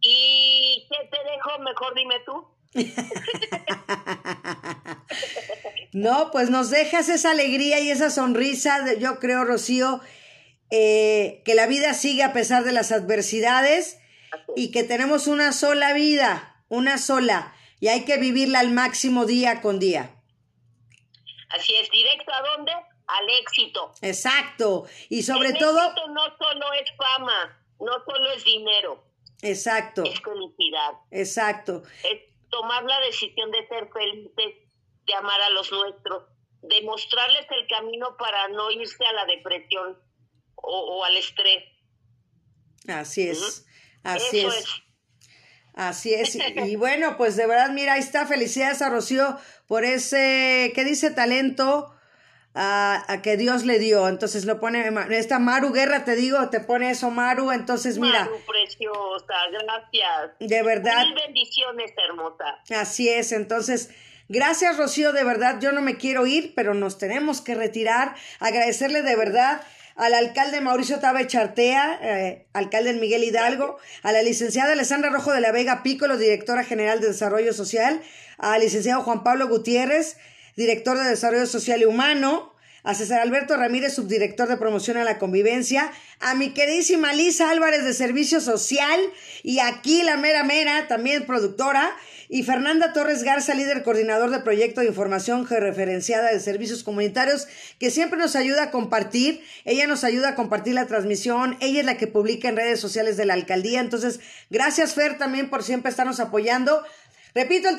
¿Y qué te dejo? Mejor dime tú. no, pues nos dejas esa alegría y esa sonrisa, de, yo creo, Rocío, eh, que la vida sigue a pesar de las adversidades y que tenemos una sola vida, una sola, y hay que vivirla al máximo día con día. Así es, directo a dónde? al éxito. Exacto. Y sobre todo... Éxito no solo es fama, no solo es dinero. Exacto. Es felicidad. Exacto. Es tomar la decisión de ser felices, de amar a los nuestros, de mostrarles el camino para no irse a la depresión o, al estrés. Así es. Así es. Así es. Y, bueno, pues de verdad, mira, ahí está. Felicidades a Rocío por ese, ¿qué dice talento? a, que Dios le dio. Entonces lo pone, esta Maru Guerra, te digo, te pone eso Maru, entonces mira. Maru preciosa, gracias. De verdad. Mil bendiciones, hermosa. Así es, entonces. Gracias, Rocío, de verdad, yo no me quiero ir, pero nos tenemos que retirar. Agradecerle de verdad al alcalde Mauricio Tabe Chartea, eh, alcalde Miguel Hidalgo, a la licenciada Alessandra Rojo de la Vega Pícolo, directora general de Desarrollo Social, al licenciado Juan Pablo Gutiérrez, director de Desarrollo Social y Humano, a César Alberto Ramírez, subdirector de promoción a la convivencia, a mi queridísima Lisa Álvarez de Servicio Social y aquí la mera mera, también productora, y Fernanda Torres Garza, líder coordinador de proyecto de información georreferenciada de servicios comunitarios, que siempre nos ayuda a compartir. Ella nos ayuda a compartir la transmisión. Ella es la que publica en redes sociales de la alcaldía. Entonces, gracias Fer también por siempre estarnos apoyando. Repito, el